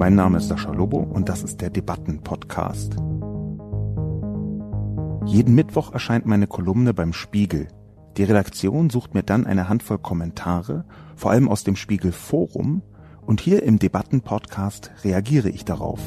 Mein Name ist Sascha Lobo und das ist der Debatten-Podcast. Jeden Mittwoch erscheint meine Kolumne beim Spiegel. Die Redaktion sucht mir dann eine Handvoll Kommentare, vor allem aus dem Spiegel Forum, und hier im Debatten-Podcast reagiere ich darauf.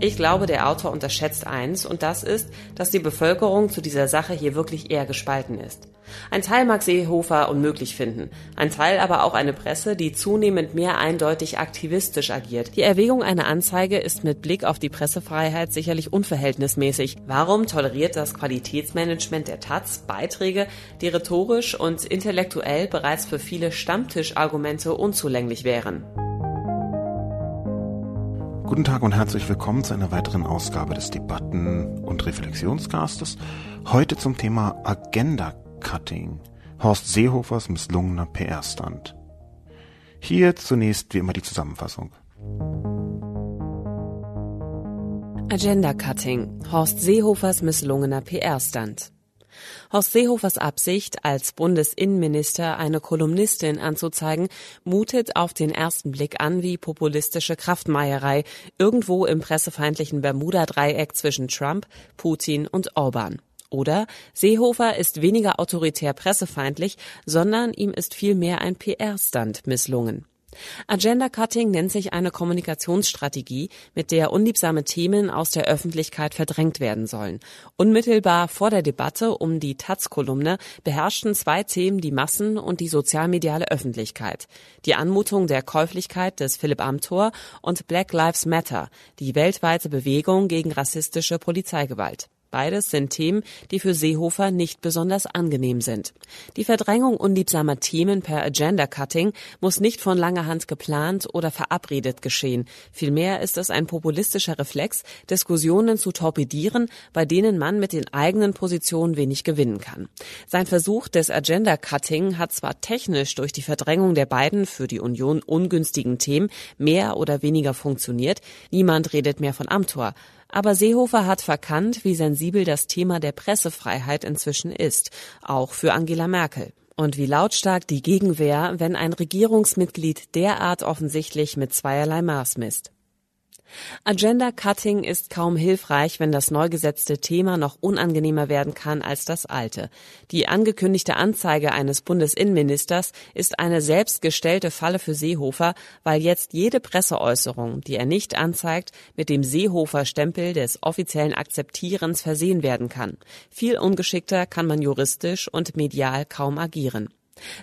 Ich glaube, der Autor unterschätzt eins, und das ist, dass die Bevölkerung zu dieser Sache hier wirklich eher gespalten ist. Ein Teil mag Seehofer unmöglich finden, ein Teil aber auch eine Presse, die zunehmend mehr eindeutig aktivistisch agiert. Die Erwägung einer Anzeige ist mit Blick auf die Pressefreiheit sicherlich unverhältnismäßig. Warum toleriert das Qualitätsmanagement der Taz Beiträge, die rhetorisch und intellektuell bereits für viele Stammtischargumente unzulänglich wären? Guten Tag und herzlich willkommen zu einer weiteren Ausgabe des Debatten- und Reflexionscastes. Heute zum Thema Agenda Cutting. Horst Seehofers misslungener PR-Stand. Hier zunächst wie immer die Zusammenfassung. Agenda Cutting. Horst Seehofers misslungener PR-Stand. Horst Seehofers Absicht, als Bundesinnenminister eine Kolumnistin anzuzeigen, mutet auf den ersten Blick an wie populistische Kraftmeierei irgendwo im pressefeindlichen Bermuda-Dreieck zwischen Trump, Putin und Orban. Oder Seehofer ist weniger autoritär pressefeindlich, sondern ihm ist vielmehr ein PR-Stand misslungen. Agenda Cutting nennt sich eine Kommunikationsstrategie, mit der unliebsame Themen aus der Öffentlichkeit verdrängt werden sollen. Unmittelbar vor der Debatte um die Taz-Kolumne beherrschten zwei Themen die Massen und die sozialmediale Öffentlichkeit. Die Anmutung der Käuflichkeit des Philipp Amthor und Black Lives Matter, die weltweite Bewegung gegen rassistische Polizeigewalt. Beides sind Themen, die für Seehofer nicht besonders angenehm sind. Die Verdrängung unliebsamer Themen per Agenda-Cutting muss nicht von langer Hand geplant oder verabredet geschehen. Vielmehr ist es ein populistischer Reflex, Diskussionen zu torpedieren, bei denen man mit den eigenen Positionen wenig gewinnen kann. Sein Versuch des Agenda-Cutting hat zwar technisch durch die Verdrängung der beiden für die Union ungünstigen Themen mehr oder weniger funktioniert. Niemand redet mehr von Amtor. Aber Seehofer hat verkannt, wie sensibel das Thema der Pressefreiheit inzwischen ist, auch für Angela Merkel. Und wie lautstark die Gegenwehr, wenn ein Regierungsmitglied derart offensichtlich mit zweierlei Maß misst. Agenda Cutting ist kaum hilfreich, wenn das neu gesetzte Thema noch unangenehmer werden kann als das alte. Die angekündigte Anzeige eines Bundesinnenministers ist eine selbstgestellte Falle für Seehofer, weil jetzt jede Presseäußerung, die er nicht anzeigt, mit dem Seehofer-Stempel des offiziellen Akzeptierens versehen werden kann. Viel ungeschickter kann man juristisch und medial kaum agieren.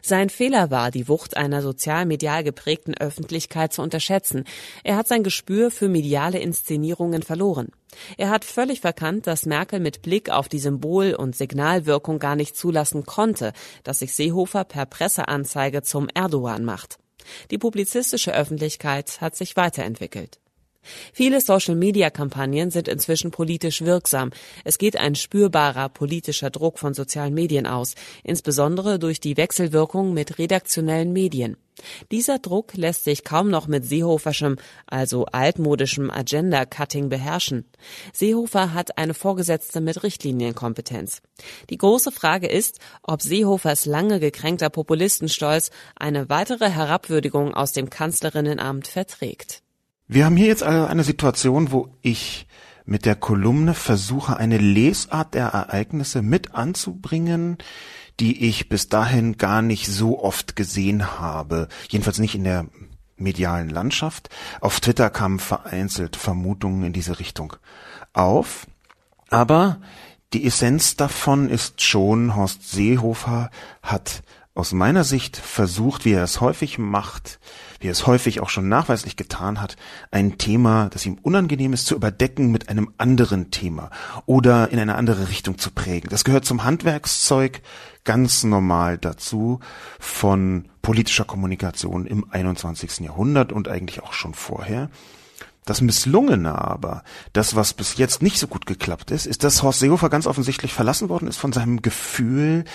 Sein Fehler war, die Wucht einer sozial-medial geprägten Öffentlichkeit zu unterschätzen. Er hat sein Gespür für mediale Inszenierungen verloren. Er hat völlig verkannt, dass Merkel mit Blick auf die Symbol- und Signalwirkung gar nicht zulassen konnte, dass sich Seehofer per Presseanzeige zum Erdogan macht. Die publizistische Öffentlichkeit hat sich weiterentwickelt. Viele Social-Media-Kampagnen sind inzwischen politisch wirksam. Es geht ein spürbarer politischer Druck von sozialen Medien aus, insbesondere durch die Wechselwirkung mit redaktionellen Medien. Dieser Druck lässt sich kaum noch mit Seehoferschem, also altmodischem Agenda-Cutting beherrschen. Seehofer hat eine Vorgesetzte mit Richtlinienkompetenz. Die große Frage ist, ob Seehofers lange gekränkter Populistenstolz eine weitere Herabwürdigung aus dem Kanzlerinnenamt verträgt. Wir haben hier jetzt also eine Situation, wo ich mit der Kolumne versuche, eine Lesart der Ereignisse mit anzubringen, die ich bis dahin gar nicht so oft gesehen habe. Jedenfalls nicht in der medialen Landschaft. Auf Twitter kamen vereinzelt Vermutungen in diese Richtung auf. Aber die Essenz davon ist schon, Horst Seehofer hat aus meiner Sicht versucht, wie er es häufig macht, wie er es häufig auch schon nachweislich getan hat, ein Thema, das ihm unangenehm ist, zu überdecken mit einem anderen Thema oder in eine andere Richtung zu prägen. Das gehört zum Handwerkszeug ganz normal dazu von politischer Kommunikation im 21. Jahrhundert und eigentlich auch schon vorher. Das Misslungene aber, das, was bis jetzt nicht so gut geklappt ist, ist, dass Horst Seehofer ganz offensichtlich verlassen worden ist von seinem Gefühl,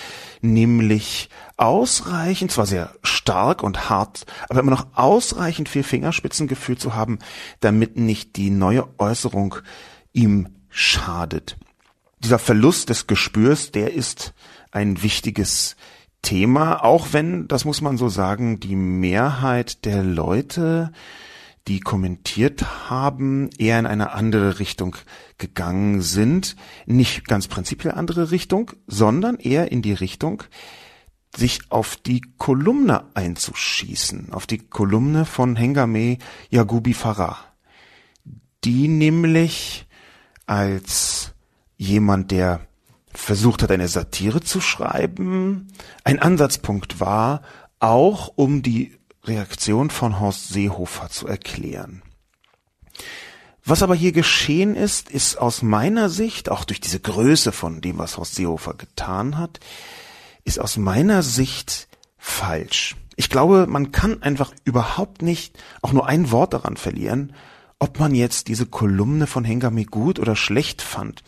nämlich ausreichend, zwar sehr stark und hart, aber immer noch ausreichend viel Fingerspitzengefühl zu haben, damit nicht die neue Äußerung ihm schadet. Dieser Verlust des Gespürs, der ist ein wichtiges Thema, auch wenn, das muss man so sagen, die Mehrheit der Leute die kommentiert haben, eher in eine andere Richtung gegangen sind. Nicht ganz prinzipiell andere Richtung, sondern eher in die Richtung, sich auf die Kolumne einzuschießen, auf die Kolumne von Hengame Yagubi Farah. Die nämlich als jemand, der versucht hat, eine Satire zu schreiben, ein Ansatzpunkt war, auch um die Reaktion von Horst Seehofer zu erklären. Was aber hier geschehen ist, ist aus meiner Sicht, auch durch diese Größe von dem, was Horst Seehofer getan hat, ist aus meiner Sicht falsch. Ich glaube, man kann einfach überhaupt nicht auch nur ein Wort daran verlieren, ob man jetzt diese Kolumne von Hengame gut oder schlecht fand,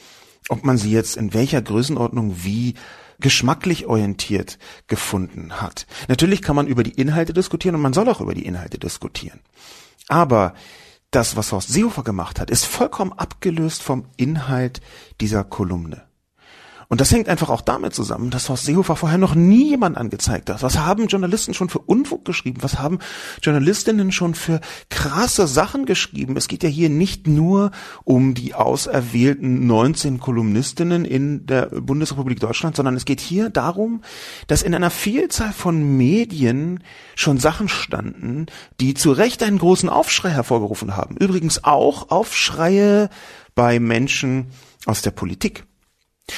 ob man sie jetzt in welcher Größenordnung wie geschmacklich orientiert gefunden hat. Natürlich kann man über die Inhalte diskutieren und man soll auch über die Inhalte diskutieren. Aber das, was Horst Seehofer gemacht hat, ist vollkommen abgelöst vom Inhalt dieser Kolumne. Und das hängt einfach auch damit zusammen, dass Horst Seehofer vorher noch nie jemand angezeigt hat. Was haben Journalisten schon für Unfug geschrieben? Was haben Journalistinnen schon für krasse Sachen geschrieben? Es geht ja hier nicht nur um die auserwählten 19 Kolumnistinnen in der Bundesrepublik Deutschland, sondern es geht hier darum, dass in einer Vielzahl von Medien schon Sachen standen, die zu Recht einen großen Aufschrei hervorgerufen haben. Übrigens auch Aufschreie bei Menschen aus der Politik.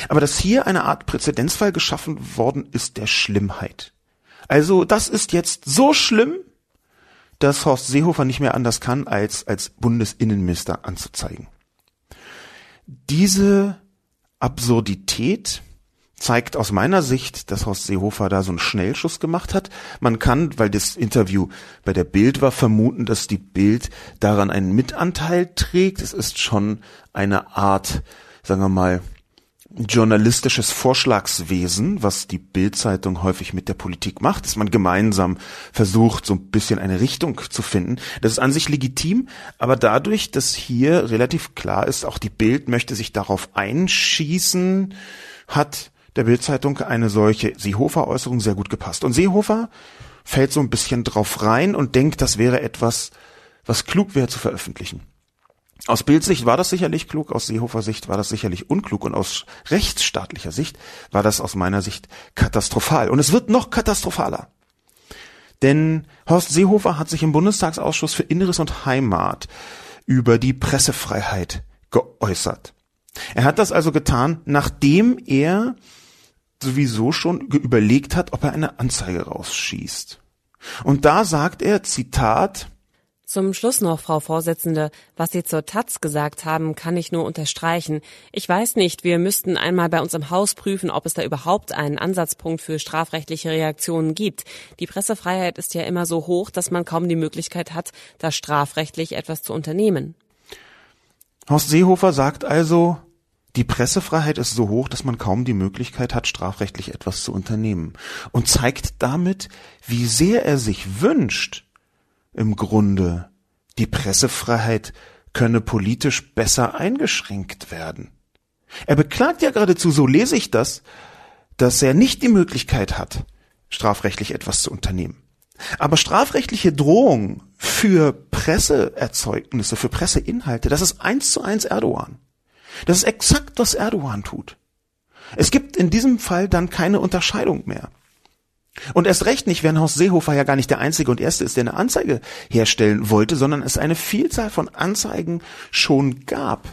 Aber dass hier eine Art Präzedenzfall geschaffen worden ist der Schlimmheit. Also das ist jetzt so schlimm, dass Horst Seehofer nicht mehr anders kann, als als Bundesinnenminister anzuzeigen. Diese Absurdität zeigt aus meiner Sicht, dass Horst Seehofer da so einen Schnellschuss gemacht hat. Man kann, weil das Interview bei der Bild war, vermuten, dass die Bild daran einen Mitanteil trägt. Es ist schon eine Art, sagen wir mal, journalistisches Vorschlagswesen, was die Bildzeitung häufig mit der Politik macht, dass man gemeinsam versucht, so ein bisschen eine Richtung zu finden. Das ist an sich legitim, aber dadurch, dass hier relativ klar ist, auch die Bild möchte sich darauf einschießen, hat der Bildzeitung eine solche Seehofer-Äußerung sehr gut gepasst. Und Seehofer fällt so ein bisschen drauf rein und denkt, das wäre etwas, was klug wäre zu veröffentlichen. Aus Bildsicht war das sicherlich klug, aus Seehofer Sicht war das sicherlich unklug und aus rechtsstaatlicher Sicht war das aus meiner Sicht katastrophal. Und es wird noch katastrophaler. Denn Horst Seehofer hat sich im Bundestagsausschuss für Inneres und Heimat über die Pressefreiheit geäußert. Er hat das also getan, nachdem er sowieso schon überlegt hat, ob er eine Anzeige rausschießt. Und da sagt er, Zitat, zum Schluss noch, Frau Vorsitzende, was Sie zur Taz gesagt haben, kann ich nur unterstreichen. Ich weiß nicht, wir müssten einmal bei uns im Haus prüfen, ob es da überhaupt einen Ansatzpunkt für strafrechtliche Reaktionen gibt. Die Pressefreiheit ist ja immer so hoch, dass man kaum die Möglichkeit hat, da strafrechtlich etwas zu unternehmen. Horst Seehofer sagt also, die Pressefreiheit ist so hoch, dass man kaum die Möglichkeit hat, strafrechtlich etwas zu unternehmen und zeigt damit, wie sehr er sich wünscht, im Grunde. Die Pressefreiheit könne politisch besser eingeschränkt werden. Er beklagt ja geradezu, so lese ich das, dass er nicht die Möglichkeit hat, strafrechtlich etwas zu unternehmen. Aber strafrechtliche Drohung für Presseerzeugnisse, für Presseinhalte, das ist eins zu eins Erdogan. Das ist exakt, was Erdogan tut. Es gibt in diesem Fall dann keine Unterscheidung mehr. Und erst recht nicht, wenn Horst Seehofer ja gar nicht der Einzige und Erste ist, der eine Anzeige herstellen wollte, sondern es eine Vielzahl von Anzeigen schon gab.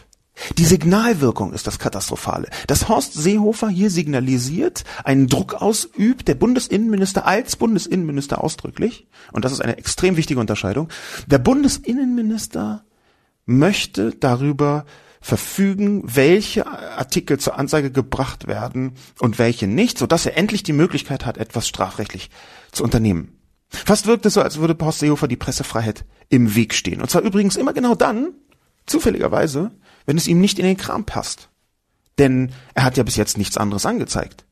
Die Signalwirkung ist das Katastrophale. Dass Horst Seehofer hier signalisiert, einen Druck ausübt, der Bundesinnenminister als Bundesinnenminister ausdrücklich, und das ist eine extrem wichtige Unterscheidung, der Bundesinnenminister möchte darüber verfügen, welche Artikel zur Anzeige gebracht werden und welche nicht, sodass er endlich die Möglichkeit hat, etwas strafrechtlich zu unternehmen. Fast wirkt es so, als würde Horst Seehofer die Pressefreiheit im Weg stehen. Und zwar übrigens immer genau dann, zufälligerweise, wenn es ihm nicht in den Kram passt. Denn er hat ja bis jetzt nichts anderes angezeigt.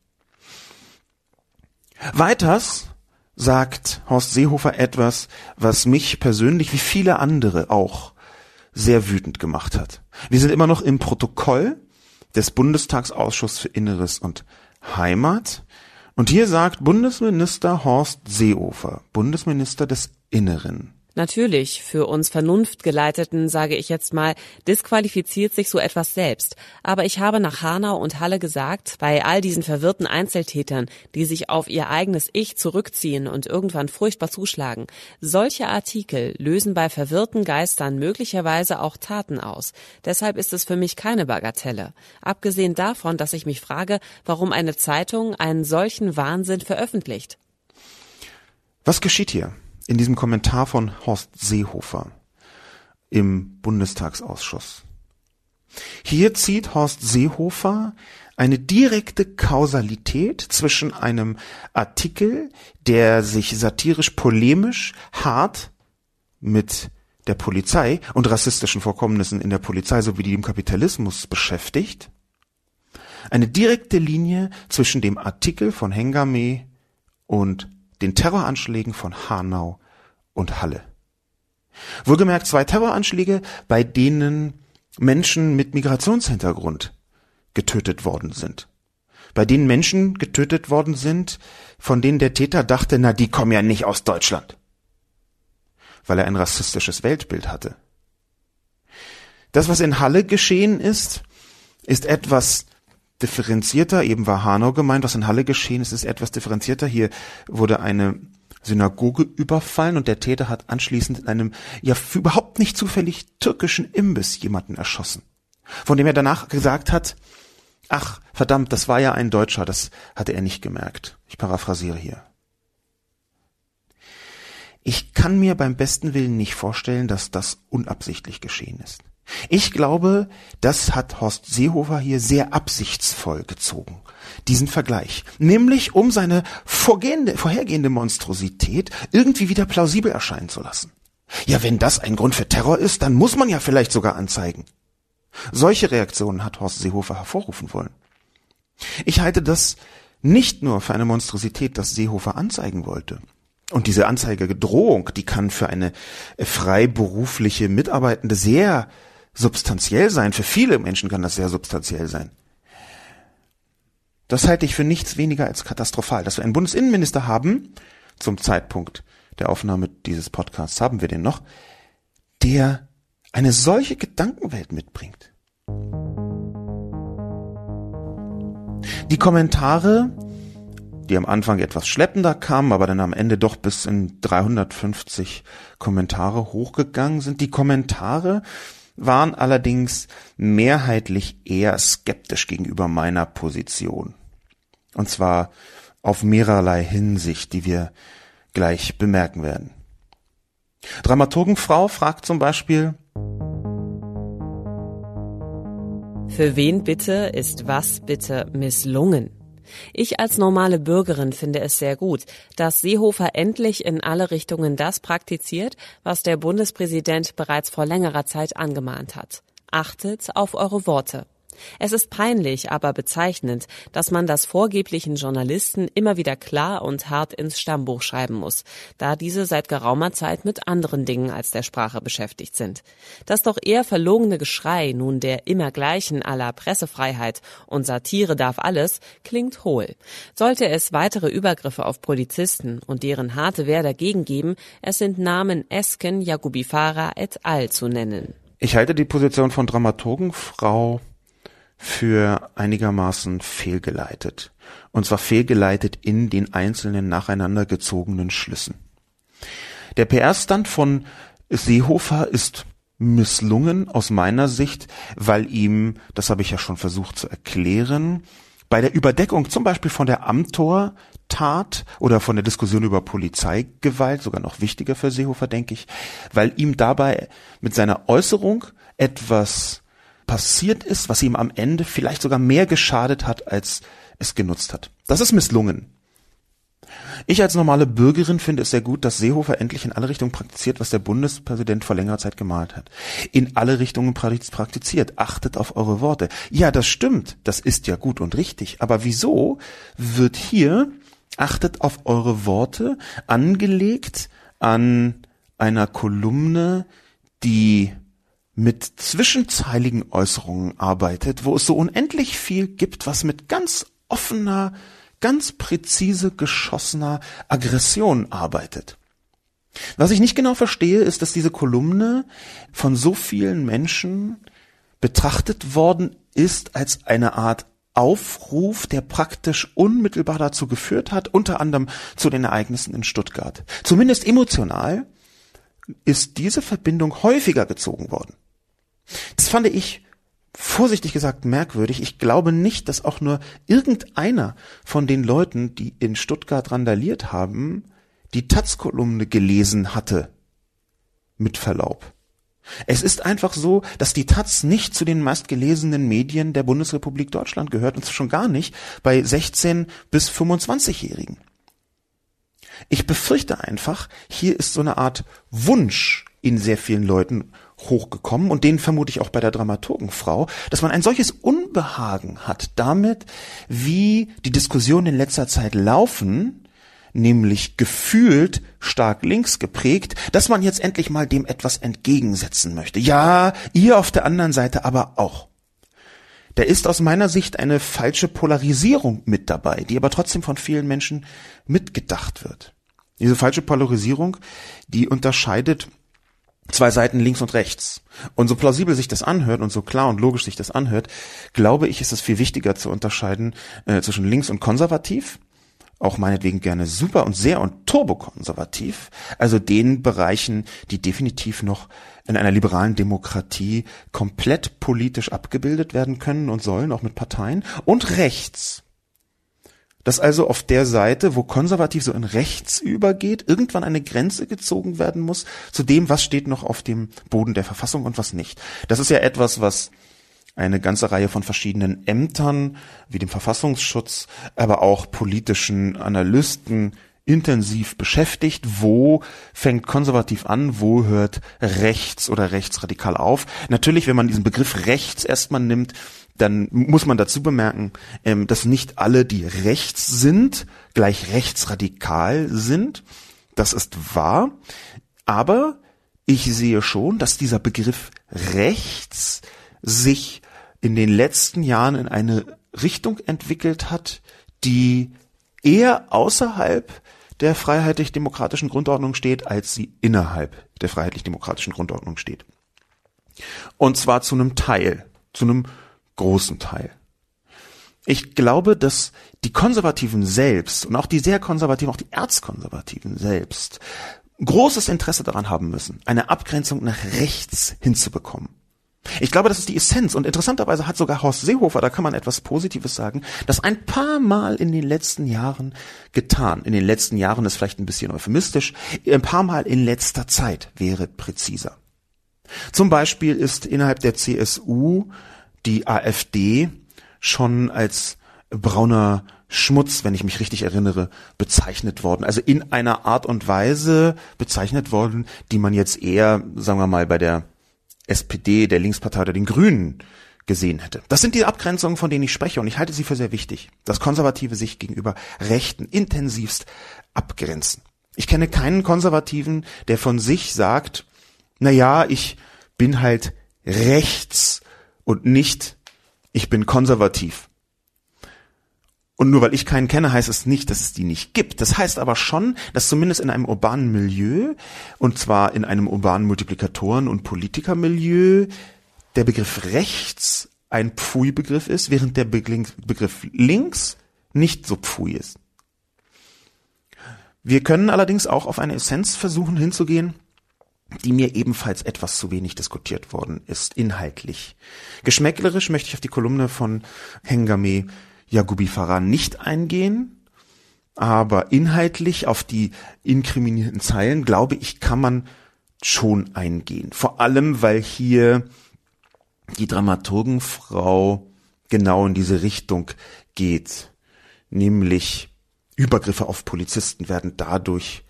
Weiters sagt Horst Seehofer etwas, was mich persönlich wie viele andere auch sehr wütend gemacht hat. Wir sind immer noch im Protokoll des Bundestagsausschusses für Inneres und Heimat. Und hier sagt Bundesminister Horst Seehofer, Bundesminister des Inneren, Natürlich, für uns Vernunftgeleiteten, sage ich jetzt mal, disqualifiziert sich so etwas selbst. Aber ich habe nach Hanau und Halle gesagt, bei all diesen verwirrten Einzeltätern, die sich auf ihr eigenes Ich zurückziehen und irgendwann furchtbar zuschlagen, solche Artikel lösen bei verwirrten Geistern möglicherweise auch Taten aus. Deshalb ist es für mich keine Bagatelle. Abgesehen davon, dass ich mich frage, warum eine Zeitung einen solchen Wahnsinn veröffentlicht. Was geschieht hier? In diesem Kommentar von Horst Seehofer im Bundestagsausschuss. Hier zieht Horst Seehofer eine direkte Kausalität zwischen einem Artikel, der sich satirisch polemisch hart mit der Polizei und rassistischen Vorkommnissen in der Polizei sowie dem Kapitalismus beschäftigt, eine direkte Linie zwischen dem Artikel von Hengame und den Terroranschlägen von Hanau und Halle. Wohlgemerkt zwei Terroranschläge, bei denen Menschen mit Migrationshintergrund getötet worden sind. Bei denen Menschen getötet worden sind, von denen der Täter dachte, na, die kommen ja nicht aus Deutschland. Weil er ein rassistisches Weltbild hatte. Das, was in Halle geschehen ist, ist etwas differenzierter, eben war Hanau gemeint, was in Halle geschehen ist, ist etwas differenzierter. Hier wurde eine Synagoge überfallen und der Täter hat anschließend in einem ja überhaupt nicht zufällig türkischen Imbiss jemanden erschossen, von dem er danach gesagt hat, ach verdammt, das war ja ein Deutscher, das hatte er nicht gemerkt. Ich paraphrasiere hier. Ich kann mir beim besten Willen nicht vorstellen, dass das unabsichtlich geschehen ist. Ich glaube, das hat Horst Seehofer hier sehr absichtsvoll gezogen, diesen Vergleich. Nämlich um seine vorgehende, vorhergehende Monstrosität irgendwie wieder plausibel erscheinen zu lassen. Ja, wenn das ein Grund für Terror ist, dann muss man ja vielleicht sogar anzeigen. Solche Reaktionen hat Horst Seehofer hervorrufen wollen. Ich halte das nicht nur für eine Monstrosität, dass Seehofer anzeigen wollte. Und diese Anzeigedrohung, die kann für eine freiberufliche Mitarbeitende sehr substanziell sein. Für viele Menschen kann das sehr substanziell sein. Das halte ich für nichts weniger als katastrophal. Dass wir einen Bundesinnenminister haben, zum Zeitpunkt der Aufnahme dieses Podcasts haben wir den noch, der eine solche Gedankenwelt mitbringt. Die Kommentare, die am Anfang etwas schleppender kamen, aber dann am Ende doch bis in 350 Kommentare hochgegangen sind, die Kommentare waren allerdings mehrheitlich eher skeptisch gegenüber meiner Position. Und zwar auf mehrerlei Hinsicht, die wir gleich bemerken werden. Dramaturgenfrau fragt zum Beispiel, Für wen bitte ist was bitte misslungen? Ich als normale Bürgerin finde es sehr gut, dass Seehofer endlich in alle Richtungen das praktiziert, was der Bundespräsident bereits vor längerer Zeit angemahnt hat. Achtet auf eure Worte. Es ist peinlich, aber bezeichnend, dass man das vorgeblichen Journalisten immer wieder klar und hart ins Stammbuch schreiben muss, da diese seit geraumer Zeit mit anderen Dingen als der Sprache beschäftigt sind. Das doch eher verlogene Geschrei nun der immer gleichen aller Pressefreiheit und Satire darf alles klingt hohl. Sollte es weitere Übergriffe auf Polizisten und deren harte Wehr dagegen geben, es sind Namen Esken, Jakubifara et al. zu nennen. Ich halte die Position von Dramaturgen Frau für einigermaßen fehlgeleitet. Und zwar fehlgeleitet in den einzelnen nacheinander gezogenen Schlüssen. Der PR-Stand von Seehofer ist misslungen aus meiner Sicht, weil ihm, das habe ich ja schon versucht zu erklären, bei der Überdeckung zum Beispiel von der Amtor-Tat oder von der Diskussion über Polizeigewalt, sogar noch wichtiger für Seehofer, denke ich, weil ihm dabei mit seiner Äußerung etwas passiert ist, was ihm am Ende vielleicht sogar mehr geschadet hat, als es genutzt hat. Das ist misslungen. Ich als normale Bürgerin finde es sehr gut, dass Seehofer endlich in alle Richtungen praktiziert, was der Bundespräsident vor längerer Zeit gemalt hat. In alle Richtungen praktiziert. Achtet auf eure Worte. Ja, das stimmt. Das ist ja gut und richtig. Aber wieso wird hier achtet auf eure Worte angelegt an einer Kolumne, die mit zwischenzeiligen Äußerungen arbeitet, wo es so unendlich viel gibt, was mit ganz offener, ganz präzise geschossener Aggression arbeitet. Was ich nicht genau verstehe, ist, dass diese Kolumne von so vielen Menschen betrachtet worden ist als eine Art Aufruf, der praktisch unmittelbar dazu geführt hat, unter anderem zu den Ereignissen in Stuttgart. Zumindest emotional ist diese Verbindung häufiger gezogen worden. Das fand ich vorsichtig gesagt merkwürdig. Ich glaube nicht, dass auch nur irgendeiner von den Leuten, die in Stuttgart randaliert haben, die Taz-Kolumne gelesen hatte. Mit Verlaub. Es ist einfach so, dass die Taz nicht zu den meistgelesenen Medien der Bundesrepublik Deutschland gehört und schon gar nicht bei 16 bis 25-Jährigen. Ich befürchte einfach, hier ist so eine Art Wunsch in sehr vielen Leuten hochgekommen und den vermute ich auch bei der Dramaturgenfrau, dass man ein solches Unbehagen hat damit, wie die Diskussionen in letzter Zeit laufen, nämlich gefühlt stark links geprägt, dass man jetzt endlich mal dem etwas entgegensetzen möchte. Ja, ihr auf der anderen Seite aber auch. Da ist aus meiner Sicht eine falsche Polarisierung mit dabei, die aber trotzdem von vielen Menschen mitgedacht wird. Diese falsche Polarisierung, die unterscheidet zwei Seiten links und rechts. Und so plausibel sich das anhört und so klar und logisch sich das anhört, glaube ich, ist es viel wichtiger zu unterscheiden äh, zwischen links und konservativ auch meinetwegen gerne super und sehr und turbokonservativ, also den Bereichen, die definitiv noch in einer liberalen Demokratie komplett politisch abgebildet werden können und sollen, auch mit Parteien, und rechts. Dass also auf der Seite, wo konservativ so in rechts übergeht, irgendwann eine Grenze gezogen werden muss zu dem, was steht noch auf dem Boden der Verfassung und was nicht. Das ist ja etwas, was eine ganze Reihe von verschiedenen Ämtern wie dem Verfassungsschutz, aber auch politischen Analysten intensiv beschäftigt. Wo fängt konservativ an? Wo hört rechts oder rechtsradikal auf? Natürlich, wenn man diesen Begriff rechts erstmal nimmt, dann muss man dazu bemerken, ähm, dass nicht alle, die rechts sind, gleich rechtsradikal sind. Das ist wahr. Aber ich sehe schon, dass dieser Begriff rechts sich in den letzten Jahren in eine Richtung entwickelt hat, die eher außerhalb der freiheitlich-demokratischen Grundordnung steht, als sie innerhalb der freiheitlich-demokratischen Grundordnung steht. Und zwar zu einem Teil, zu einem großen Teil. Ich glaube, dass die Konservativen selbst und auch die sehr Konservativen, auch die Erzkonservativen selbst großes Interesse daran haben müssen, eine Abgrenzung nach rechts hinzubekommen. Ich glaube, das ist die Essenz. Und interessanterweise hat sogar Horst Seehofer, da kann man etwas Positives sagen, das ein paar Mal in den letzten Jahren getan. In den letzten Jahren ist vielleicht ein bisschen euphemistisch. Ein paar Mal in letzter Zeit wäre präziser. Zum Beispiel ist innerhalb der CSU die AfD schon als brauner Schmutz, wenn ich mich richtig erinnere, bezeichnet worden. Also in einer Art und Weise bezeichnet worden, die man jetzt eher, sagen wir mal, bei der SPD, der Linkspartei oder den Grünen gesehen hätte. Das sind die Abgrenzungen, von denen ich spreche und ich halte sie für sehr wichtig, dass Konservative sich gegenüber Rechten intensivst abgrenzen. Ich kenne keinen Konservativen, der von sich sagt, na ja, ich bin halt rechts und nicht, ich bin konservativ. Und nur weil ich keinen kenne, heißt es nicht, dass es die nicht gibt. Das heißt aber schon, dass zumindest in einem urbanen Milieu, und zwar in einem urbanen Multiplikatoren- und Politikermilieu, der Begriff rechts ein Pfui-Begriff ist, während der Begriff links nicht so Pfui ist. Wir können allerdings auch auf eine Essenz versuchen hinzugehen, die mir ebenfalls etwas zu wenig diskutiert worden ist, inhaltlich. Geschmäcklerisch möchte ich auf die Kolumne von Hengame Yagubi Farah nicht eingehen, aber inhaltlich auf die inkriminierten Zeilen, glaube ich, kann man schon eingehen. Vor allem, weil hier die Dramaturgenfrau genau in diese Richtung geht, nämlich Übergriffe auf Polizisten werden dadurch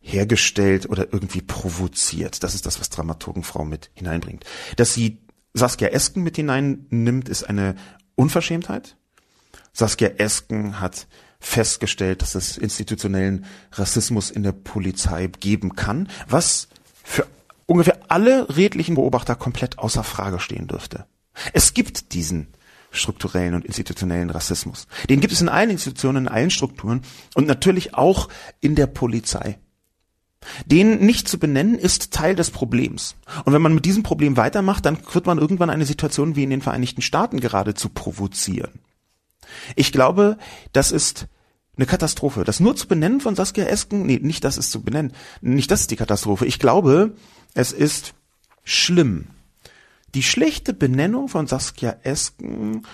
hergestellt oder irgendwie provoziert. Das ist das, was Dramaturgenfrau mit hineinbringt. Dass sie Saskia Esken mit hineinnimmt, ist eine Unverschämtheit. Saskia Esken hat festgestellt, dass es institutionellen Rassismus in der Polizei geben kann, was für ungefähr alle redlichen Beobachter komplett außer Frage stehen dürfte. Es gibt diesen strukturellen und institutionellen Rassismus. Den gibt es in allen Institutionen, in allen Strukturen und natürlich auch in der Polizei. Den nicht zu benennen ist Teil des Problems. Und wenn man mit diesem Problem weitermacht, dann wird man irgendwann eine Situation wie in den Vereinigten Staaten geradezu provozieren. Ich glaube, das ist eine Katastrophe. Das nur zu benennen von Saskia Esken, nee, nicht das ist zu benennen, nicht das ist die Katastrophe. Ich glaube, es ist schlimm. Die schlechte Benennung von Saskia Esken,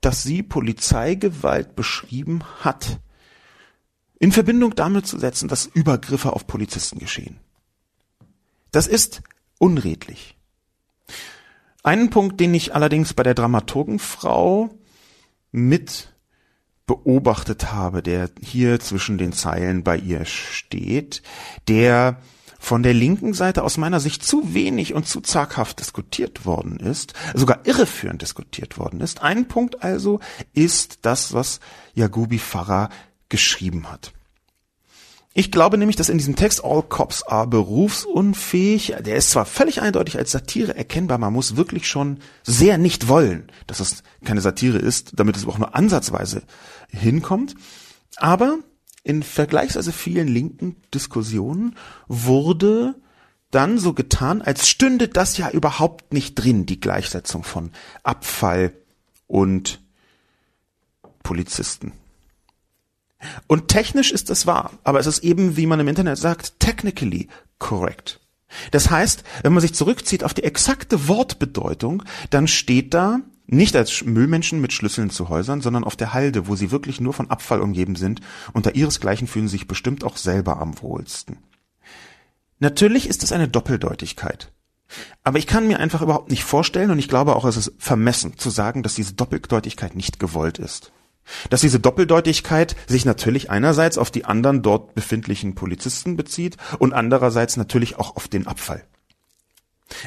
dass sie Polizeigewalt beschrieben hat, in Verbindung damit zu setzen, dass Übergriffe auf Polizisten geschehen. Das ist unredlich. Einen Punkt, den ich allerdings bei der Dramaturgenfrau mit beobachtet habe, der hier zwischen den Zeilen bei ihr steht, der von der linken Seite aus meiner Sicht zu wenig und zu zaghaft diskutiert worden ist, sogar irreführend diskutiert worden ist. Ein Punkt also ist das, was Jagubi Farah geschrieben hat. Ich glaube nämlich, dass in diesem Text All Cops are berufsunfähig, der ist zwar völlig eindeutig als Satire erkennbar, man muss wirklich schon sehr nicht wollen, dass es keine Satire ist, damit es auch nur ansatzweise hinkommt, aber in vergleichsweise vielen linken Diskussionen wurde dann so getan, als stünde das ja überhaupt nicht drin, die Gleichsetzung von Abfall und Polizisten. Und technisch ist das wahr, aber es ist eben, wie man im Internet sagt, technically correct. Das heißt, wenn man sich zurückzieht auf die exakte Wortbedeutung, dann steht da nicht als Müllmenschen mit Schlüsseln zu Häusern, sondern auf der Halde, wo sie wirklich nur von Abfall umgeben sind. Unter ihresgleichen fühlen sie sich bestimmt auch selber am wohlsten. Natürlich ist es eine Doppeldeutigkeit. Aber ich kann mir einfach überhaupt nicht vorstellen, und ich glaube auch, es ist vermessen zu sagen, dass diese Doppeldeutigkeit nicht gewollt ist. Dass diese Doppeldeutigkeit sich natürlich einerseits auf die anderen dort befindlichen Polizisten bezieht und andererseits natürlich auch auf den Abfall.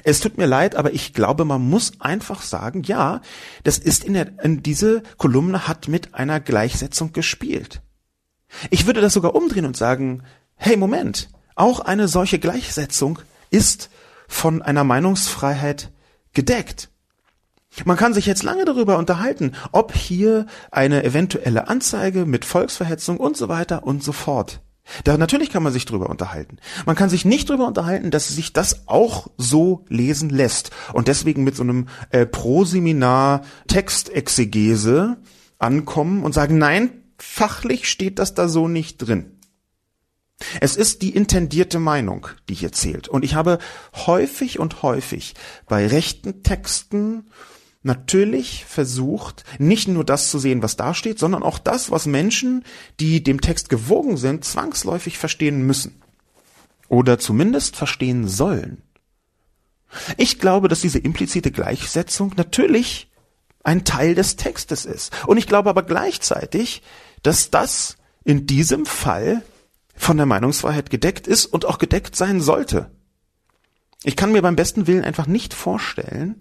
Es tut mir leid, aber ich glaube, man muss einfach sagen, ja, das ist in, der, in diese Kolumne hat mit einer Gleichsetzung gespielt. Ich würde das sogar umdrehen und sagen, hey, Moment, auch eine solche Gleichsetzung ist von einer Meinungsfreiheit gedeckt. Man kann sich jetzt lange darüber unterhalten, ob hier eine eventuelle Anzeige mit Volksverhetzung und so weiter und so fort. Da natürlich kann man sich drüber unterhalten. Man kann sich nicht drüber unterhalten, dass sich das auch so lesen lässt und deswegen mit so einem äh, Proseminar Textexegese ankommen und sagen, nein, fachlich steht das da so nicht drin. Es ist die intendierte Meinung, die hier zählt. Und ich habe häufig und häufig bei rechten Texten natürlich versucht, nicht nur das zu sehen, was da steht, sondern auch das, was Menschen, die dem Text gewogen sind, zwangsläufig verstehen müssen. Oder zumindest verstehen sollen. Ich glaube, dass diese implizite Gleichsetzung natürlich ein Teil des Textes ist. Und ich glaube aber gleichzeitig, dass das in diesem Fall von der Meinungsfreiheit gedeckt ist und auch gedeckt sein sollte. Ich kann mir beim besten Willen einfach nicht vorstellen,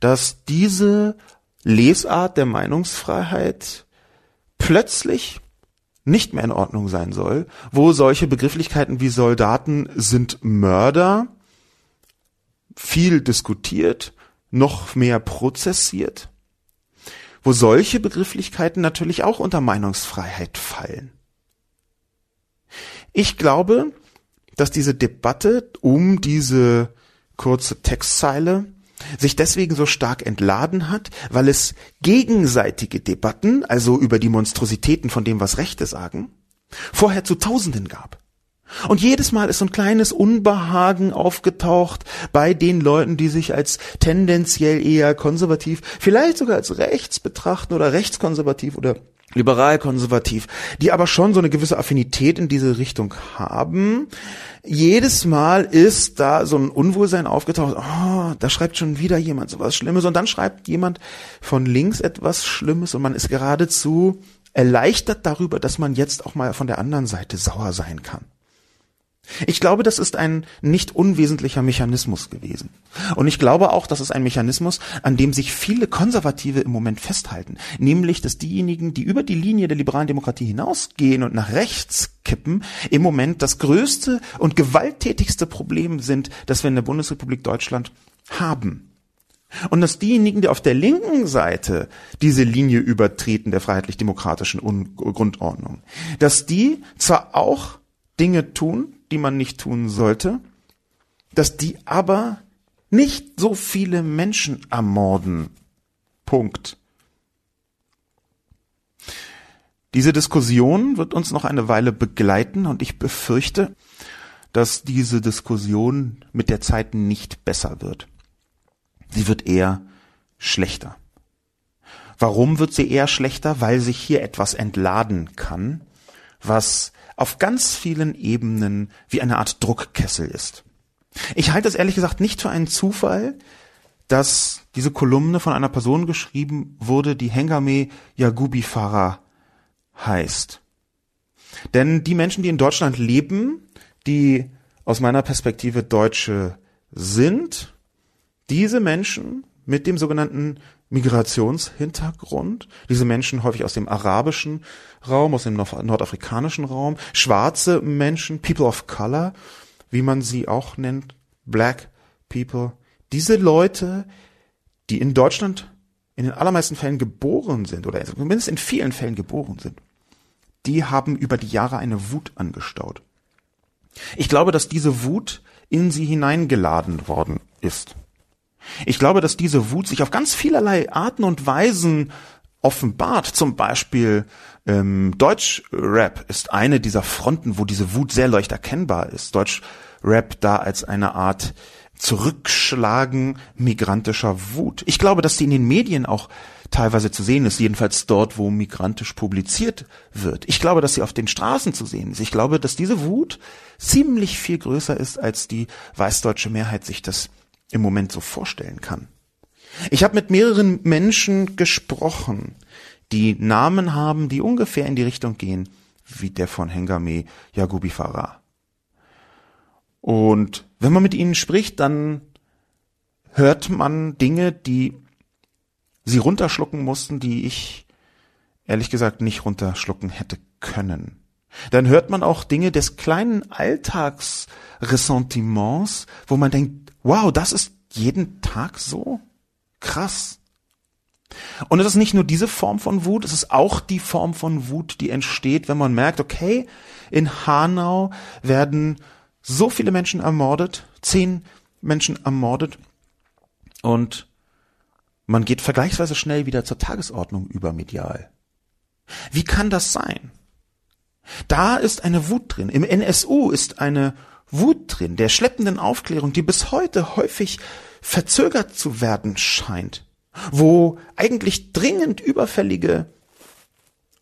dass diese Lesart der Meinungsfreiheit plötzlich nicht mehr in Ordnung sein soll, wo solche Begrifflichkeiten wie Soldaten sind Mörder viel diskutiert, noch mehr prozessiert, wo solche Begrifflichkeiten natürlich auch unter Meinungsfreiheit fallen. Ich glaube, dass diese Debatte um diese kurze Textzeile sich deswegen so stark entladen hat, weil es gegenseitige Debatten, also über die Monstrositäten von dem, was Rechte sagen, vorher zu Tausenden gab. Und jedes Mal ist so ein kleines Unbehagen aufgetaucht bei den Leuten, die sich als tendenziell eher konservativ, vielleicht sogar als rechts betrachten oder rechtskonservativ oder liberal-konservativ, die aber schon so eine gewisse Affinität in diese Richtung haben. Jedes Mal ist da so ein Unwohlsein aufgetaucht, oh, da schreibt schon wieder jemand so was Schlimmes und dann schreibt jemand von links etwas Schlimmes und man ist geradezu erleichtert darüber, dass man jetzt auch mal von der anderen Seite sauer sein kann. Ich glaube, das ist ein nicht unwesentlicher Mechanismus gewesen. Und ich glaube auch, das ist ein Mechanismus, an dem sich viele Konservative im Moment festhalten. Nämlich, dass diejenigen, die über die Linie der liberalen Demokratie hinausgehen und nach rechts kippen, im Moment das größte und gewalttätigste Problem sind, das wir in der Bundesrepublik Deutschland haben. Und dass diejenigen, die auf der linken Seite diese Linie übertreten der freiheitlich-demokratischen Grundordnung, dass die zwar auch Dinge tun, die man nicht tun sollte, dass die aber nicht so viele Menschen ermorden. Punkt. Diese Diskussion wird uns noch eine Weile begleiten und ich befürchte, dass diese Diskussion mit der Zeit nicht besser wird. Sie wird eher schlechter. Warum wird sie eher schlechter? Weil sich hier etwas entladen kann, was auf ganz vielen Ebenen wie eine Art Druckkessel ist. Ich halte es ehrlich gesagt nicht für einen Zufall, dass diese Kolumne von einer Person geschrieben wurde, die Hengame Yagubi Farah heißt. Denn die Menschen, die in Deutschland leben, die aus meiner Perspektive Deutsche sind, diese Menschen mit dem sogenannten Migrationshintergrund, diese Menschen häufig aus dem arabischen Raum, aus dem nordafrikanischen Raum, schwarze Menschen, People of Color, wie man sie auch nennt, Black People, diese Leute, die in Deutschland in den allermeisten Fällen geboren sind oder zumindest in vielen Fällen geboren sind, die haben über die Jahre eine Wut angestaut. Ich glaube, dass diese Wut in sie hineingeladen worden ist. Ich glaube, dass diese Wut sich auf ganz vielerlei Arten und Weisen offenbart. Zum Beispiel ähm, Deutschrap ist eine dieser Fronten, wo diese Wut sehr leicht erkennbar ist. Deutschrap da als eine Art Zurückschlagen migrantischer Wut. Ich glaube, dass sie in den Medien auch teilweise zu sehen ist, jedenfalls dort, wo migrantisch publiziert wird. Ich glaube, dass sie auf den Straßen zu sehen ist. Ich glaube, dass diese Wut ziemlich viel größer ist, als die weißdeutsche Mehrheit sich das im Moment so vorstellen kann. Ich habe mit mehreren Menschen gesprochen, die Namen haben, die ungefähr in die Richtung gehen wie der von Hengame Yagubi Farah. Und wenn man mit ihnen spricht, dann hört man Dinge, die sie runterschlucken mussten, die ich ehrlich gesagt nicht runterschlucken hätte können. Dann hört man auch Dinge des kleinen Alltagsressentiments, wo man denkt, wow, das ist jeden Tag so? Krass. Und es ist nicht nur diese Form von Wut, es ist auch die Form von Wut, die entsteht, wenn man merkt, okay, in Hanau werden so viele Menschen ermordet, zehn Menschen ermordet und man geht vergleichsweise schnell wieder zur Tagesordnung über medial. Wie kann das sein? Da ist eine Wut drin. Im NSU ist eine Wut drin, der schleppenden Aufklärung, die bis heute häufig verzögert zu werden scheint, wo eigentlich dringend überfällige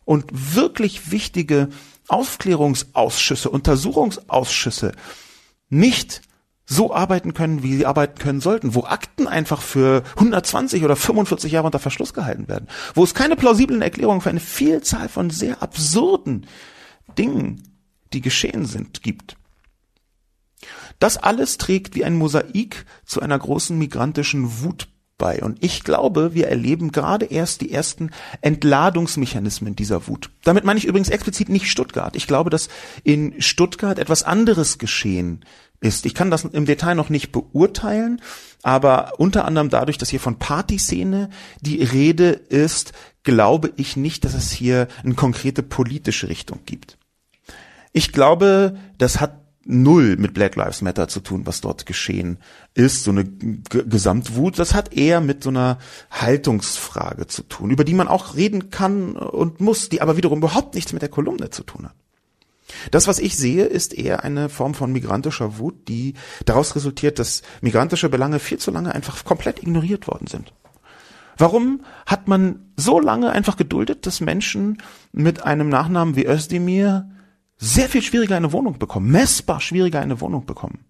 und wirklich wichtige Aufklärungsausschüsse, Untersuchungsausschüsse nicht so arbeiten können, wie sie arbeiten können sollten, wo Akten einfach für 120 oder 45 Jahre unter Verschluss gehalten werden, wo es keine plausiblen Erklärungen für eine Vielzahl von sehr absurden Dingen, die geschehen sind, gibt. Das alles trägt wie ein Mosaik zu einer großen migrantischen Wut bei. Und ich glaube, wir erleben gerade erst die ersten Entladungsmechanismen dieser Wut. Damit meine ich übrigens explizit nicht Stuttgart. Ich glaube, dass in Stuttgart etwas anderes geschehen ist. Ich kann das im Detail noch nicht beurteilen, aber unter anderem dadurch, dass hier von Partyszene die Rede ist, glaube ich nicht, dass es hier eine konkrete politische Richtung gibt. Ich glaube, das hat null mit Black Lives Matter zu tun, was dort geschehen ist, so eine G Gesamtwut. Das hat eher mit so einer Haltungsfrage zu tun, über die man auch reden kann und muss, die aber wiederum überhaupt nichts mit der Kolumne zu tun hat. Das, was ich sehe, ist eher eine Form von migrantischer Wut, die daraus resultiert, dass migrantische Belange viel zu lange einfach komplett ignoriert worden sind. Warum hat man so lange einfach geduldet, dass Menschen mit einem Nachnamen wie Özdemir sehr viel schwieriger eine Wohnung bekommen, messbar schwieriger eine Wohnung bekommen.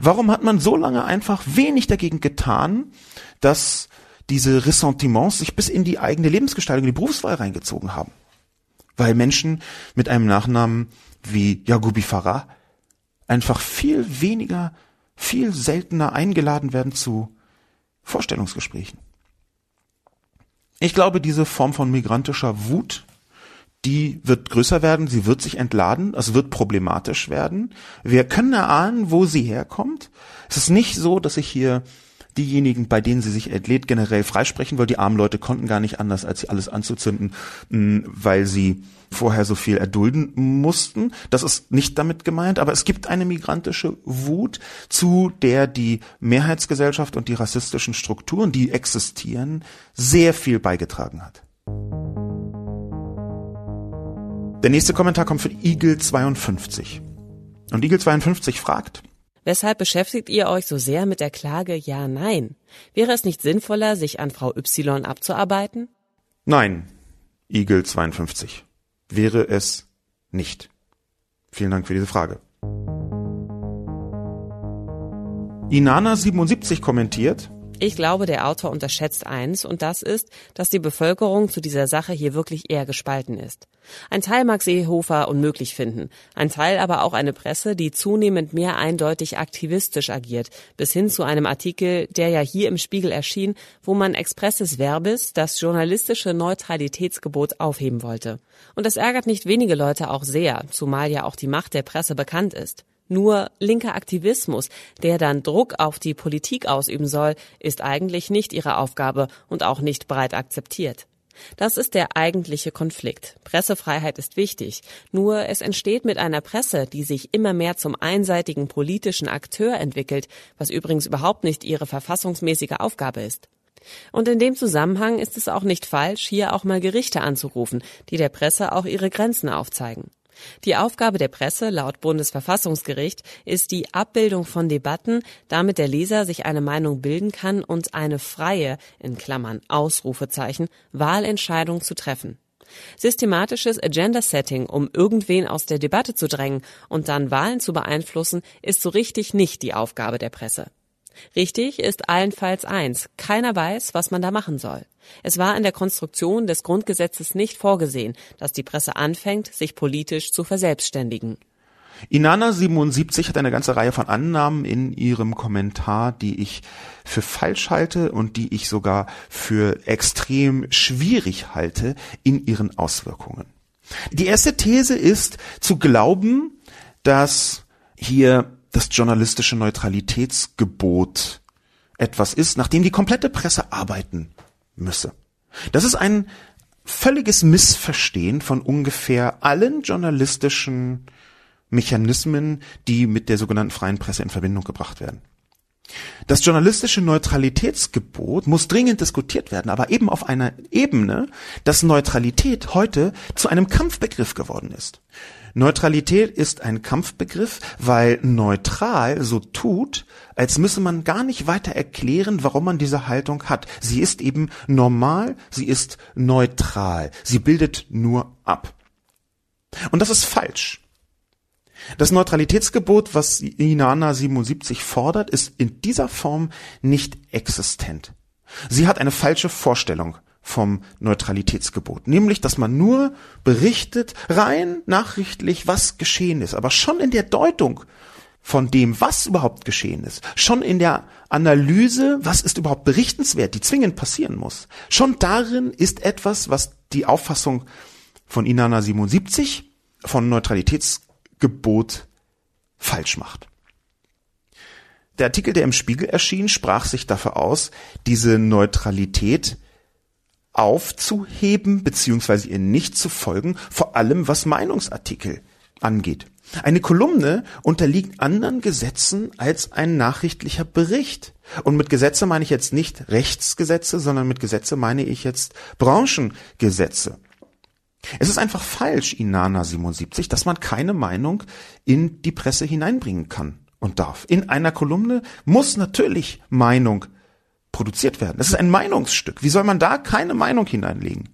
Warum hat man so lange einfach wenig dagegen getan, dass diese Ressentiments sich bis in die eigene Lebensgestaltung, die Berufswahl reingezogen haben? Weil Menschen mit einem Nachnamen wie Yagubi Farah einfach viel weniger, viel seltener eingeladen werden zu Vorstellungsgesprächen. Ich glaube, diese Form von migrantischer Wut die wird größer werden, sie wird sich entladen, es wird problematisch werden. Wir können erahnen, wo sie herkommt. Es ist nicht so, dass sich hier diejenigen, bei denen sie sich entlädt, generell freisprechen, weil die armen Leute konnten gar nicht anders, als sie alles anzuzünden, mm, weil sie vorher so viel erdulden mussten. Das ist nicht damit gemeint, aber es gibt eine migrantische Wut, zu der die Mehrheitsgesellschaft und die rassistischen Strukturen, die existieren, sehr viel beigetragen hat. Der nächste Kommentar kommt von Igel52. Und Igel52 fragt, Weshalb beschäftigt ihr euch so sehr mit der Klage Ja, Nein? Wäre es nicht sinnvoller, sich an Frau Y abzuarbeiten? Nein, Igel 52. Wäre es nicht. Vielen Dank für diese Frage. Inana 77 kommentiert, ich glaube, der Autor unterschätzt eins, und das ist, dass die Bevölkerung zu dieser Sache hier wirklich eher gespalten ist. Ein Teil mag Seehofer unmöglich finden, ein Teil aber auch eine Presse, die zunehmend mehr eindeutig aktivistisch agiert, bis hin zu einem Artikel, der ja hier im Spiegel erschien, wo man expresses Verbis, das journalistische Neutralitätsgebot, aufheben wollte. Und das ärgert nicht wenige Leute auch sehr, zumal ja auch die Macht der Presse bekannt ist. Nur linker Aktivismus, der dann Druck auf die Politik ausüben soll, ist eigentlich nicht ihre Aufgabe und auch nicht breit akzeptiert. Das ist der eigentliche Konflikt. Pressefreiheit ist wichtig, nur es entsteht mit einer Presse, die sich immer mehr zum einseitigen politischen Akteur entwickelt, was übrigens überhaupt nicht ihre verfassungsmäßige Aufgabe ist. Und in dem Zusammenhang ist es auch nicht falsch, hier auch mal Gerichte anzurufen, die der Presse auch ihre Grenzen aufzeigen. Die Aufgabe der Presse laut Bundesverfassungsgericht ist die Abbildung von Debatten, damit der Leser sich eine Meinung bilden kann und eine freie, in Klammern Ausrufezeichen, Wahlentscheidung zu treffen. Systematisches Agenda-Setting, um irgendwen aus der Debatte zu drängen und dann Wahlen zu beeinflussen, ist so richtig nicht die Aufgabe der Presse. Richtig ist allenfalls eins, keiner weiß, was man da machen soll. Es war in der Konstruktion des Grundgesetzes nicht vorgesehen, dass die Presse anfängt, sich politisch zu verselbstständigen. Inana 77 hat eine ganze Reihe von Annahmen in ihrem Kommentar, die ich für falsch halte und die ich sogar für extrem schwierig halte in ihren Auswirkungen. Die erste These ist zu glauben, dass hier das journalistische Neutralitätsgebot etwas ist, nachdem die komplette Presse arbeiten müsse. Das ist ein völliges Missverstehen von ungefähr allen journalistischen Mechanismen, die mit der sogenannten freien Presse in Verbindung gebracht werden. Das journalistische Neutralitätsgebot muss dringend diskutiert werden, aber eben auf einer Ebene, dass Neutralität heute zu einem Kampfbegriff geworden ist. Neutralität ist ein Kampfbegriff, weil neutral so tut, als müsse man gar nicht weiter erklären, warum man diese Haltung hat. Sie ist eben normal, sie ist neutral, sie bildet nur ab. Und das ist falsch. Das Neutralitätsgebot, was Inana 77 fordert, ist in dieser Form nicht existent. Sie hat eine falsche Vorstellung vom Neutralitätsgebot, nämlich, dass man nur berichtet, rein nachrichtlich, was geschehen ist, aber schon in der Deutung von dem, was überhaupt geschehen ist, schon in der Analyse, was ist überhaupt berichtenswert, die zwingend passieren muss, schon darin ist etwas, was die Auffassung von Inana 77 von Neutralitätsgebot falsch macht. Der Artikel, der im Spiegel erschien, sprach sich dafür aus, diese Neutralität aufzuheben bzw. ihr nicht zu folgen, vor allem was Meinungsartikel angeht. Eine Kolumne unterliegt anderen Gesetzen als ein nachrichtlicher Bericht. Und mit Gesetze meine ich jetzt nicht Rechtsgesetze, sondern mit Gesetze meine ich jetzt Branchengesetze. Es ist einfach falsch, Inana 77, dass man keine Meinung in die Presse hineinbringen kann und darf. In einer Kolumne muss natürlich Meinung produziert werden. Das ist ein Meinungsstück. Wie soll man da keine Meinung hineinlegen?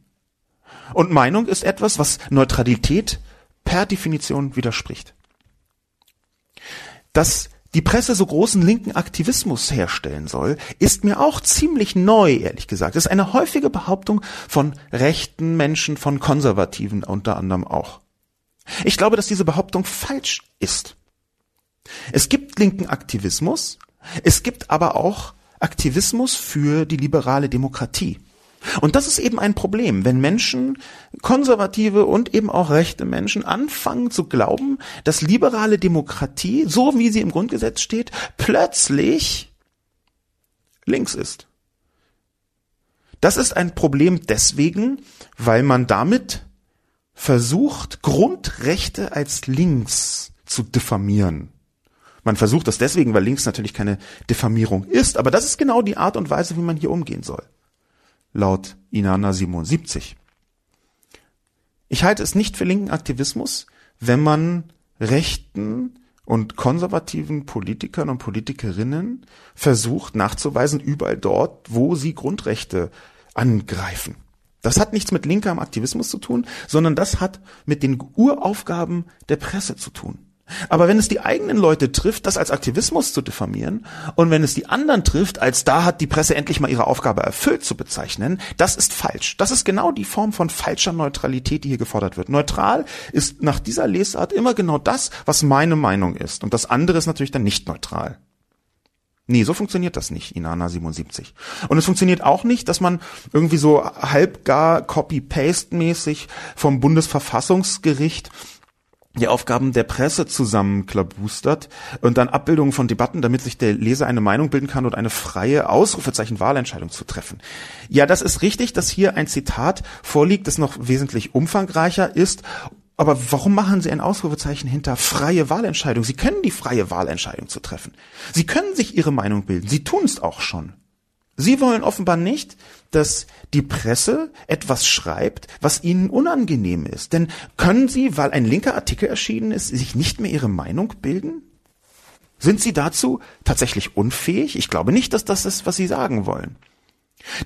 Und Meinung ist etwas, was Neutralität per Definition widerspricht. Dass die Presse so großen linken Aktivismus herstellen soll, ist mir auch ziemlich neu, ehrlich gesagt. Das ist eine häufige Behauptung von rechten Menschen, von Konservativen unter anderem auch. Ich glaube, dass diese Behauptung falsch ist. Es gibt linken Aktivismus, es gibt aber auch Aktivismus für die liberale Demokratie. Und das ist eben ein Problem, wenn Menschen, konservative und eben auch rechte Menschen anfangen zu glauben, dass liberale Demokratie, so wie sie im Grundgesetz steht, plötzlich links ist. Das ist ein Problem deswegen, weil man damit versucht, Grundrechte als links zu diffamieren. Man versucht das deswegen, weil links natürlich keine Diffamierung ist, aber das ist genau die Art und Weise, wie man hier umgehen soll. Laut Inanna 77. Ich halte es nicht für linken Aktivismus, wenn man rechten und konservativen Politikern und Politikerinnen versucht nachzuweisen, überall dort, wo sie Grundrechte angreifen. Das hat nichts mit linkerem Aktivismus zu tun, sondern das hat mit den Uraufgaben der Presse zu tun. Aber wenn es die eigenen Leute trifft, das als Aktivismus zu diffamieren, und wenn es die anderen trifft, als da hat die Presse endlich mal ihre Aufgabe erfüllt zu bezeichnen, das ist falsch. Das ist genau die Form von falscher Neutralität, die hier gefordert wird. Neutral ist nach dieser Lesart immer genau das, was meine Meinung ist. Und das andere ist natürlich dann nicht neutral. Nee, so funktioniert das nicht, Inana 77. Und es funktioniert auch nicht, dass man irgendwie so halbgar Copy-Paste-mäßig vom Bundesverfassungsgericht die Aufgaben der Presse zusammenklabustert und dann Abbildungen von Debatten, damit sich der Leser eine Meinung bilden kann und eine freie Ausrufezeichen Wahlentscheidung zu treffen. Ja, das ist richtig, dass hier ein Zitat vorliegt, das noch wesentlich umfangreicher ist. Aber warum machen Sie ein Ausrufezeichen hinter freie Wahlentscheidung? Sie können die freie Wahlentscheidung zu treffen. Sie können sich Ihre Meinung bilden. Sie tun es auch schon. Sie wollen offenbar nicht, dass die Presse etwas schreibt, was ihnen unangenehm ist. Denn können Sie, weil ein linker Artikel erschienen ist, sich nicht mehr Ihre Meinung bilden? Sind Sie dazu tatsächlich unfähig? Ich glaube nicht, dass das ist, was Sie sagen wollen.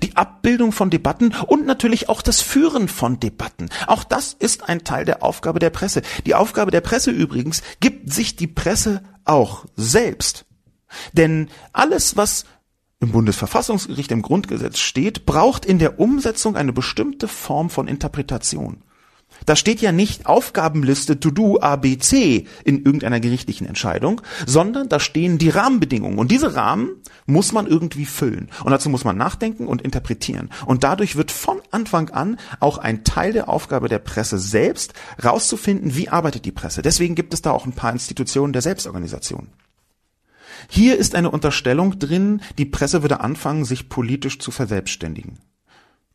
Die Abbildung von Debatten und natürlich auch das Führen von Debatten. Auch das ist ein Teil der Aufgabe der Presse. Die Aufgabe der Presse übrigens gibt sich die Presse auch selbst. Denn alles, was im Bundesverfassungsgericht im Grundgesetz steht, braucht in der Umsetzung eine bestimmte Form von Interpretation. Da steht ja nicht Aufgabenliste to do ABC in irgendeiner gerichtlichen Entscheidung, sondern da stehen die Rahmenbedingungen. Und diese Rahmen muss man irgendwie füllen. Und dazu muss man nachdenken und interpretieren. Und dadurch wird von Anfang an auch ein Teil der Aufgabe der Presse selbst, rauszufinden, wie arbeitet die Presse. Deswegen gibt es da auch ein paar Institutionen der Selbstorganisation. Hier ist eine Unterstellung drin, die Presse würde anfangen, sich politisch zu verselbstständigen.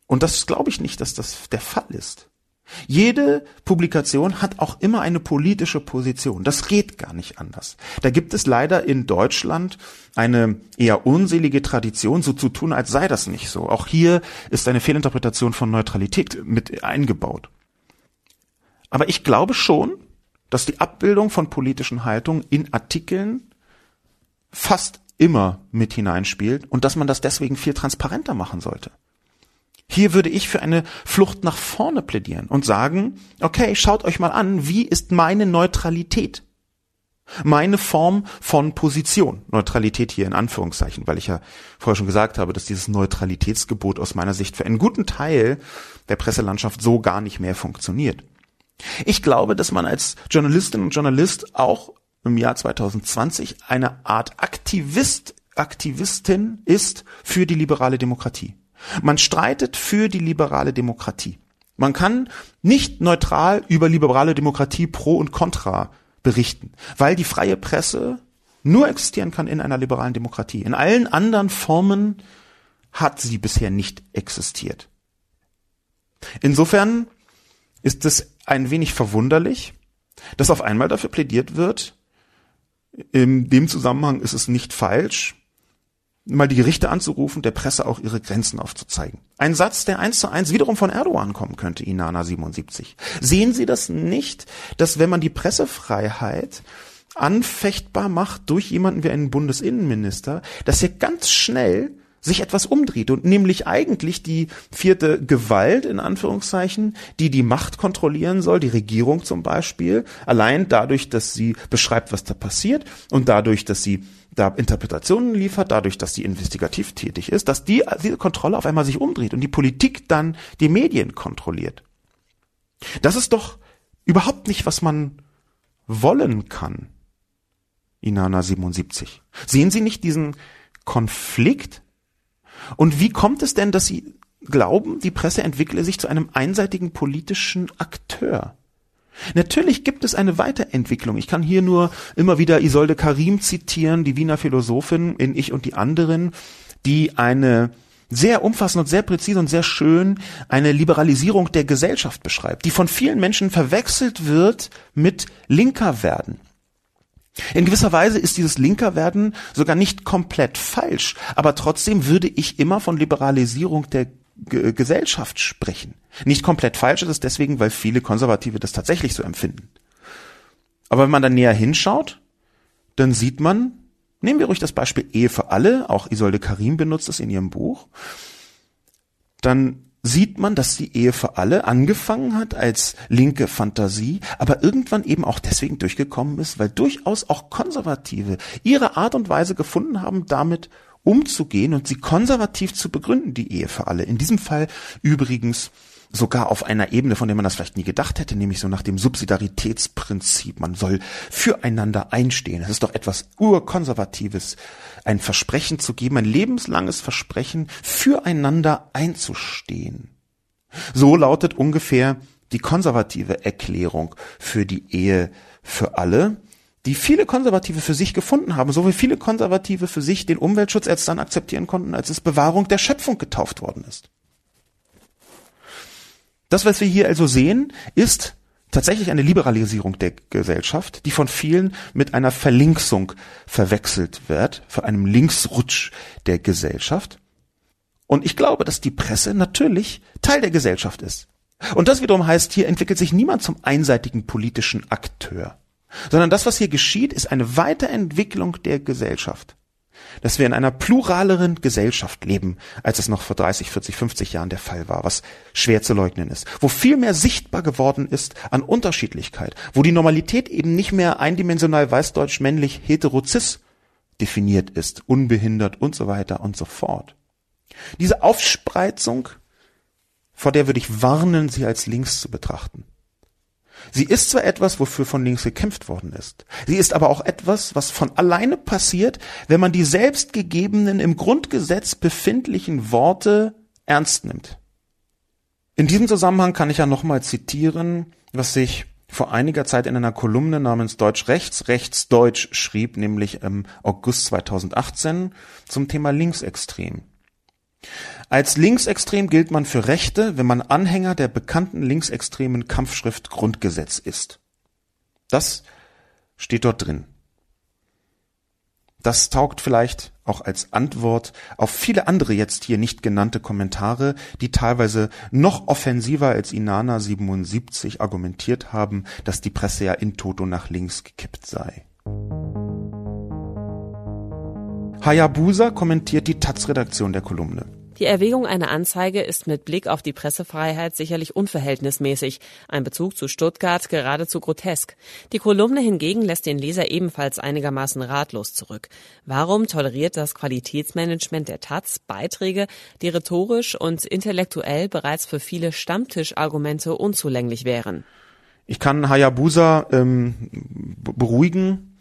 Und das glaube ich nicht, dass das der Fall ist. Jede Publikation hat auch immer eine politische Position. Das geht gar nicht anders. Da gibt es leider in Deutschland eine eher unselige Tradition, so zu tun, als sei das nicht so. Auch hier ist eine Fehlinterpretation von Neutralität mit eingebaut. Aber ich glaube schon, dass die Abbildung von politischen Haltungen in Artikeln fast immer mit hineinspielt und dass man das deswegen viel transparenter machen sollte. Hier würde ich für eine Flucht nach vorne plädieren und sagen, okay, schaut euch mal an, wie ist meine Neutralität? Meine Form von Position. Neutralität hier in Anführungszeichen, weil ich ja vorher schon gesagt habe, dass dieses Neutralitätsgebot aus meiner Sicht für einen guten Teil der Presselandschaft so gar nicht mehr funktioniert. Ich glaube, dass man als Journalistin und Journalist auch im Jahr 2020 eine Art Aktivist, Aktivistin ist für die liberale Demokratie. Man streitet für die liberale Demokratie. Man kann nicht neutral über liberale Demokratie pro und contra berichten, weil die freie Presse nur existieren kann in einer liberalen Demokratie. In allen anderen Formen hat sie bisher nicht existiert. Insofern ist es ein wenig verwunderlich, dass auf einmal dafür plädiert wird, in dem Zusammenhang ist es nicht falsch, mal die Gerichte anzurufen, der Presse auch ihre Grenzen aufzuzeigen. Ein Satz, der eins zu eins wiederum von Erdogan kommen könnte, Inana 77. Sehen Sie das nicht, dass wenn man die Pressefreiheit anfechtbar macht durch jemanden wie einen Bundesinnenminister, dass er ganz schnell sich etwas umdreht und nämlich eigentlich die vierte Gewalt in Anführungszeichen, die die Macht kontrollieren soll, die Regierung zum Beispiel, allein dadurch, dass sie beschreibt, was da passiert und dadurch, dass sie da Interpretationen liefert, dadurch, dass sie investigativ tätig ist, dass die, diese Kontrolle auf einmal sich umdreht und die Politik dann die Medien kontrolliert. Das ist doch überhaupt nicht, was man wollen kann. Inana 77. Sehen Sie nicht diesen Konflikt und wie kommt es denn, dass Sie glauben, die Presse entwickle sich zu einem einseitigen politischen Akteur? Natürlich gibt es eine Weiterentwicklung. Ich kann hier nur immer wieder Isolde Karim zitieren, die Wiener Philosophin in Ich und die anderen, die eine sehr umfassend und sehr präzise und sehr schön eine Liberalisierung der Gesellschaft beschreibt, die von vielen Menschen verwechselt wird mit linker werden. In gewisser Weise ist dieses linker werden sogar nicht komplett falsch, aber trotzdem würde ich immer von Liberalisierung der G Gesellschaft sprechen. Nicht komplett falsch ist es deswegen, weil viele Konservative das tatsächlich so empfinden. Aber wenn man dann näher hinschaut, dann sieht man, nehmen wir ruhig das Beispiel Ehe für alle, auch Isolde Karim benutzt es in ihrem Buch, dann sieht man, dass die Ehe für alle angefangen hat als linke Fantasie, aber irgendwann eben auch deswegen durchgekommen ist, weil durchaus auch Konservative ihre Art und Weise gefunden haben, damit umzugehen und sie konservativ zu begründen, die Ehe für alle. In diesem Fall übrigens sogar auf einer Ebene, von der man das vielleicht nie gedacht hätte, nämlich so nach dem Subsidiaritätsprinzip. Man soll füreinander einstehen. Es ist doch etwas urkonservatives, ein Versprechen zu geben, ein lebenslanges Versprechen, füreinander einzustehen. So lautet ungefähr die konservative Erklärung für die Ehe für alle, die viele Konservative für sich gefunden haben, so wie viele Konservative für sich den Umweltschutz erst dann akzeptieren konnten, als es Bewahrung der Schöpfung getauft worden ist. Das, was wir hier also sehen, ist tatsächlich eine Liberalisierung der Gesellschaft, die von vielen mit einer Verlinksung verwechselt wird, für einem Linksrutsch der Gesellschaft. Und ich glaube, dass die Presse natürlich Teil der Gesellschaft ist. Und das wiederum heißt, hier entwickelt sich niemand zum einseitigen politischen Akteur, sondern das, was hier geschieht, ist eine Weiterentwicklung der Gesellschaft dass wir in einer pluraleren Gesellschaft leben, als es noch vor 30, 40, 50 Jahren der Fall war, was schwer zu leugnen ist, wo viel mehr sichtbar geworden ist an Unterschiedlichkeit, wo die Normalität eben nicht mehr eindimensional weißdeutsch männlich heterozis definiert ist, unbehindert und so weiter und so fort. Diese Aufspreizung, vor der würde ich warnen, sie als links zu betrachten. Sie ist zwar etwas, wofür von links gekämpft worden ist. Sie ist aber auch etwas, was von alleine passiert, wenn man die selbstgegebenen im Grundgesetz befindlichen Worte ernst nimmt. In diesem Zusammenhang kann ich ja nochmal zitieren, was sich vor einiger Zeit in einer Kolumne namens Deutsch Rechts, Rechts Deutsch schrieb, nämlich im August 2018 zum Thema Linksextrem. Als linksextrem gilt man für Rechte, wenn man Anhänger der bekannten linksextremen Kampfschrift Grundgesetz ist. Das steht dort drin. Das taugt vielleicht auch als Antwort auf viele andere jetzt hier nicht genannte Kommentare, die teilweise noch offensiver als Inana 77 argumentiert haben, dass die Presse ja in Toto nach links gekippt sei. Hayabusa kommentiert die Taz-Redaktion der Kolumne. Die Erwägung einer Anzeige ist mit Blick auf die Pressefreiheit sicherlich unverhältnismäßig, ein Bezug zu Stuttgart geradezu grotesk. Die Kolumne hingegen lässt den Leser ebenfalls einigermaßen ratlos zurück. Warum toleriert das Qualitätsmanagement der Taz Beiträge, die rhetorisch und intellektuell bereits für viele Stammtischargumente unzulänglich wären? Ich kann Hayabusa ähm, beruhigen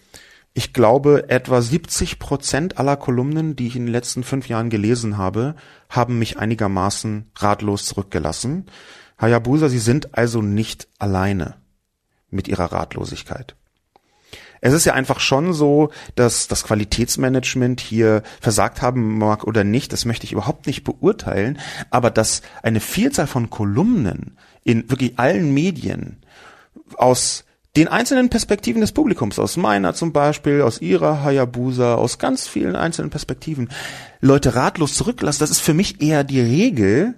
ich glaube, etwa 70 Prozent aller Kolumnen, die ich in den letzten fünf Jahren gelesen habe, haben mich einigermaßen ratlos zurückgelassen. Hayabusa, Sie sind also nicht alleine mit Ihrer Ratlosigkeit. Es ist ja einfach schon so, dass das Qualitätsmanagement hier versagt haben mag oder nicht, das möchte ich überhaupt nicht beurteilen, aber dass eine Vielzahl von Kolumnen in wirklich allen Medien aus den einzelnen Perspektiven des Publikums, aus meiner zum Beispiel, aus ihrer Hayabusa, aus ganz vielen einzelnen Perspektiven, Leute ratlos zurücklassen, das ist für mich eher die Regel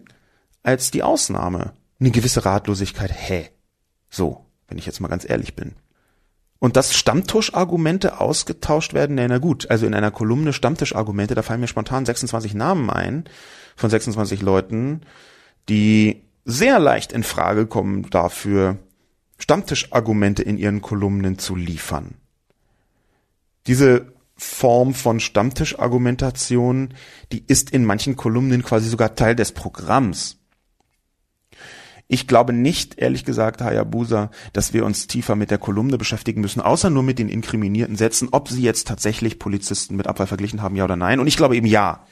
als die Ausnahme. Eine gewisse Ratlosigkeit, hä? So, wenn ich jetzt mal ganz ehrlich bin. Und dass Stammtischargumente ausgetauscht werden, na gut, also in einer Kolumne Stammtischargumente, da fallen mir spontan 26 Namen ein von 26 Leuten, die sehr leicht in Frage kommen dafür, Stammtischargumente in ihren Kolumnen zu liefern. Diese Form von Stammtischargumentation, die ist in manchen Kolumnen quasi sogar Teil des Programms. Ich glaube nicht, ehrlich gesagt, Hayabusa, dass wir uns tiefer mit der Kolumne beschäftigen müssen, außer nur mit den inkriminierten Sätzen, ob sie jetzt tatsächlich Polizisten mit Abfall verglichen haben, ja oder nein. Und ich glaube eben ja.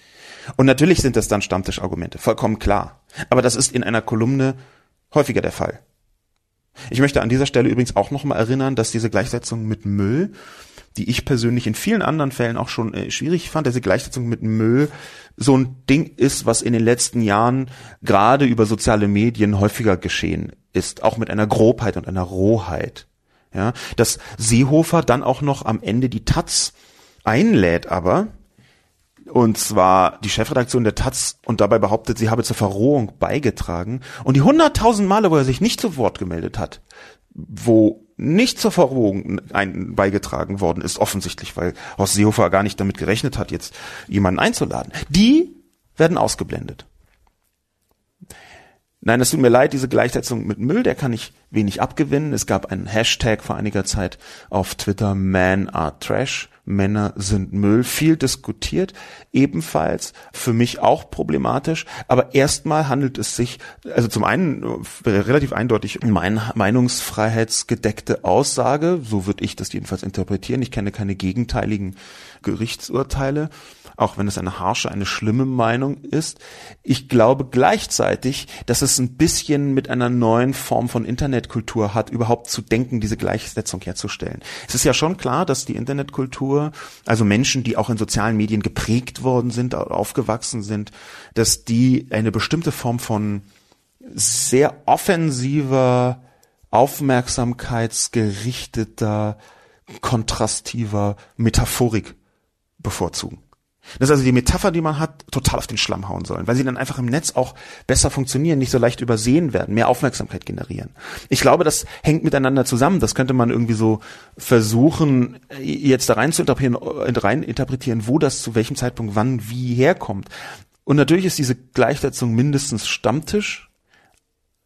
Und natürlich sind das dann Stammtischargumente, vollkommen klar. Aber das ist in einer Kolumne häufiger der Fall. Ich möchte an dieser Stelle übrigens auch nochmal erinnern, dass diese Gleichsetzung mit Müll die ich persönlich in vielen anderen Fällen auch schon äh, schwierig fand. Diese Gleichsetzung mit Müll so ein Ding ist, was in den letzten Jahren gerade über soziale Medien häufiger geschehen ist, auch mit einer Grobheit und einer Rohheit. Ja, dass Seehofer dann auch noch am Ende die Taz einlädt, aber und zwar die Chefredaktion der Taz und dabei behauptet, sie habe zur Verrohung beigetragen und die hunderttausend Male, wo er sich nicht zu Wort gemeldet hat, wo nicht zur Verrohung ein, beigetragen worden ist, offensichtlich, weil Horst Seehofer gar nicht damit gerechnet hat, jetzt jemanden einzuladen. Die werden ausgeblendet. Nein, es tut mir leid, diese Gleichsetzung mit Müll, der kann ich wenig abgewinnen. Es gab einen Hashtag vor einiger Zeit auf Twitter, Men are Trash. Männer sind Müll, viel diskutiert, ebenfalls für mich auch problematisch, aber erstmal handelt es sich, also zum einen äh, relativ eindeutig mein Meinungsfreiheitsgedeckte Aussage, so würde ich das jedenfalls interpretieren, ich kenne keine gegenteiligen Gerichtsurteile, auch wenn es eine harsche, eine schlimme Meinung ist. Ich glaube gleichzeitig, dass es ein bisschen mit einer neuen Form von Internetkultur hat, überhaupt zu denken, diese Gleichsetzung herzustellen. Es ist ja schon klar, dass die Internetkultur, also Menschen, die auch in sozialen Medien geprägt worden sind, aufgewachsen sind, dass die eine bestimmte Form von sehr offensiver, aufmerksamkeitsgerichteter, kontrastiver Metaphorik bevorzugen. Das ist also die Metapher, die man hat, total auf den Schlamm hauen sollen, weil sie dann einfach im Netz auch besser funktionieren, nicht so leicht übersehen werden, mehr Aufmerksamkeit generieren. Ich glaube, das hängt miteinander zusammen. Das könnte man irgendwie so versuchen, jetzt da rein zu interpretieren, rein interpretieren, wo das zu welchem Zeitpunkt wann wie herkommt. Und natürlich ist diese Gleichsetzung mindestens Stammtisch.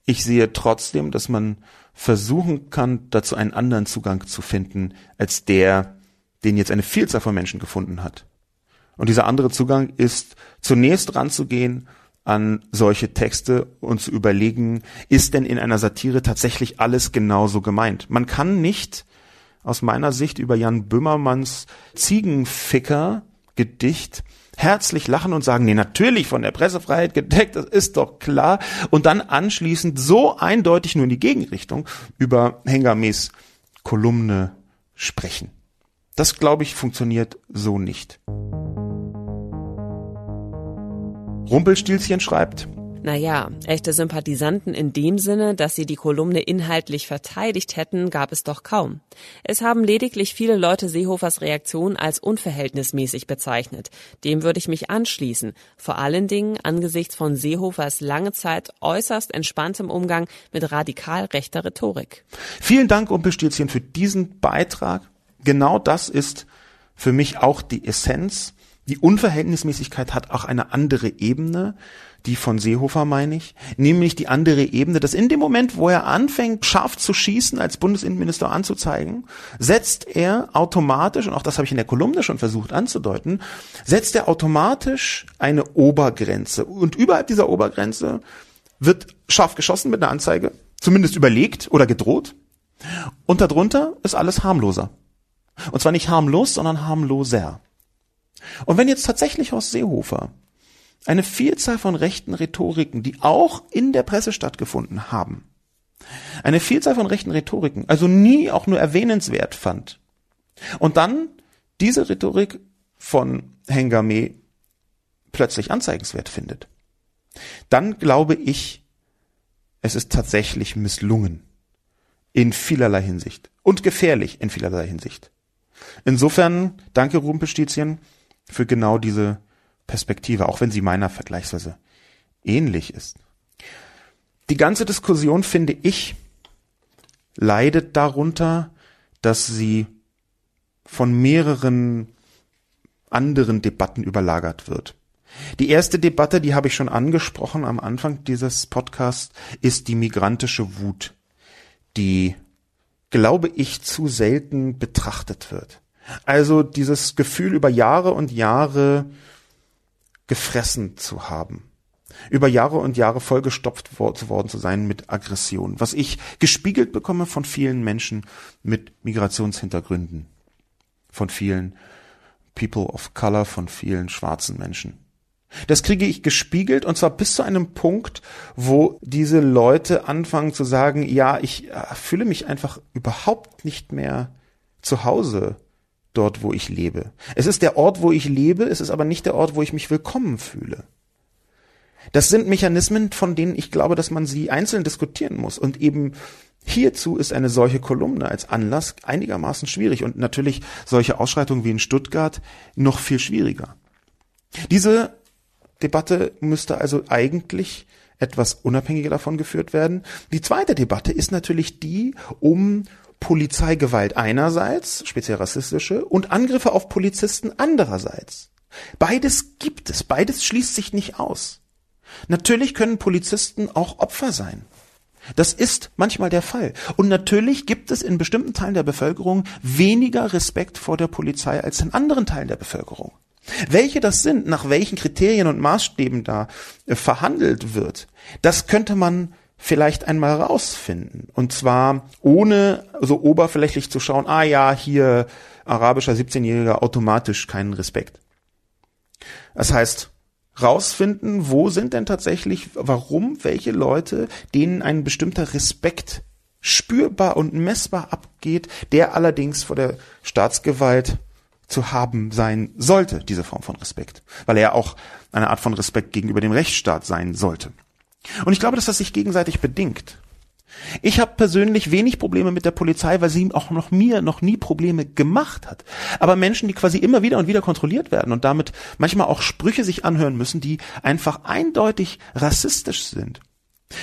Ich sehe trotzdem, dass man versuchen kann, dazu einen anderen Zugang zu finden, als der, den jetzt eine Vielzahl von Menschen gefunden hat. Und dieser andere Zugang ist zunächst ranzugehen an solche Texte und zu überlegen, ist denn in einer Satire tatsächlich alles genauso gemeint? Man kann nicht aus meiner Sicht über Jan Böhmermanns Ziegenficker Gedicht herzlich lachen und sagen, nee, natürlich von der Pressefreiheit gedeckt, das ist doch klar. Und dann anschließend so eindeutig nur in die Gegenrichtung über Hengames Kolumne sprechen. Das, glaube ich, funktioniert so nicht. Rumpelstilzchen schreibt, naja, echte Sympathisanten in dem Sinne, dass sie die Kolumne inhaltlich verteidigt hätten, gab es doch kaum. Es haben lediglich viele Leute Seehofers Reaktion als unverhältnismäßig bezeichnet. Dem würde ich mich anschließen. Vor allen Dingen angesichts von Seehofers lange Zeit äußerst entspanntem Umgang mit radikal rechter Rhetorik. Vielen Dank, Rumpelstilzchen, für diesen Beitrag. Genau das ist für mich auch die Essenz die Unverhältnismäßigkeit hat auch eine andere Ebene, die von Seehofer meine ich, nämlich die andere Ebene, dass in dem Moment, wo er anfängt, scharf zu schießen, als Bundesinnenminister anzuzeigen, setzt er automatisch, und auch das habe ich in der Kolumne schon versucht anzudeuten, setzt er automatisch eine Obergrenze. Und überhalb dieser Obergrenze wird scharf geschossen mit einer Anzeige, zumindest überlegt oder gedroht. Und darunter ist alles harmloser. Und zwar nicht harmlos, sondern harmloser. Und wenn jetzt tatsächlich Horst Seehofer eine Vielzahl von rechten Rhetoriken, die auch in der Presse stattgefunden haben, eine Vielzahl von rechten Rhetoriken, also nie auch nur erwähnenswert fand, und dann diese Rhetorik von Hengame plötzlich anzeigenswert findet, dann glaube ich, es ist tatsächlich misslungen. In vielerlei Hinsicht. Und gefährlich in vielerlei Hinsicht. Insofern, danke Rumpelstilzchen, für genau diese Perspektive, auch wenn sie meiner vergleichsweise ähnlich ist. Die ganze Diskussion, finde ich, leidet darunter, dass sie von mehreren anderen Debatten überlagert wird. Die erste Debatte, die habe ich schon angesprochen am Anfang dieses Podcasts, ist die migrantische Wut, die, glaube ich, zu selten betrachtet wird. Also dieses Gefühl über Jahre und Jahre gefressen zu haben. Über Jahre und Jahre vollgestopft worden zu sein mit Aggression. Was ich gespiegelt bekomme von vielen Menschen mit Migrationshintergründen. Von vielen People of Color, von vielen schwarzen Menschen. Das kriege ich gespiegelt und zwar bis zu einem Punkt, wo diese Leute anfangen zu sagen, ja, ich äh, fühle mich einfach überhaupt nicht mehr zu Hause dort, wo ich lebe. Es ist der Ort, wo ich lebe, es ist aber nicht der Ort, wo ich mich willkommen fühle. Das sind Mechanismen, von denen ich glaube, dass man sie einzeln diskutieren muss. Und eben hierzu ist eine solche Kolumne als Anlass einigermaßen schwierig und natürlich solche Ausschreitungen wie in Stuttgart noch viel schwieriger. Diese Debatte müsste also eigentlich etwas unabhängiger davon geführt werden. Die zweite Debatte ist natürlich die um Polizeigewalt einerseits, speziell rassistische, und Angriffe auf Polizisten andererseits. Beides gibt es, beides schließt sich nicht aus. Natürlich können Polizisten auch Opfer sein. Das ist manchmal der Fall. Und natürlich gibt es in bestimmten Teilen der Bevölkerung weniger Respekt vor der Polizei als in anderen Teilen der Bevölkerung. Welche das sind, nach welchen Kriterien und Maßstäben da äh, verhandelt wird, das könnte man vielleicht einmal rausfinden. Und zwar ohne so oberflächlich zu schauen, ah ja, hier arabischer 17-Jähriger automatisch keinen Respekt. Das heißt, rausfinden, wo sind denn tatsächlich, warum welche Leute, denen ein bestimmter Respekt spürbar und messbar abgeht, der allerdings vor der Staatsgewalt zu haben sein sollte, diese Form von Respekt, weil er auch eine Art von Respekt gegenüber dem Rechtsstaat sein sollte. Und ich glaube, dass das sich gegenseitig bedingt. Ich habe persönlich wenig Probleme mit der Polizei, weil sie auch noch mir noch nie Probleme gemacht hat. Aber Menschen, die quasi immer wieder und wieder kontrolliert werden und damit manchmal auch Sprüche sich anhören müssen, die einfach eindeutig rassistisch sind.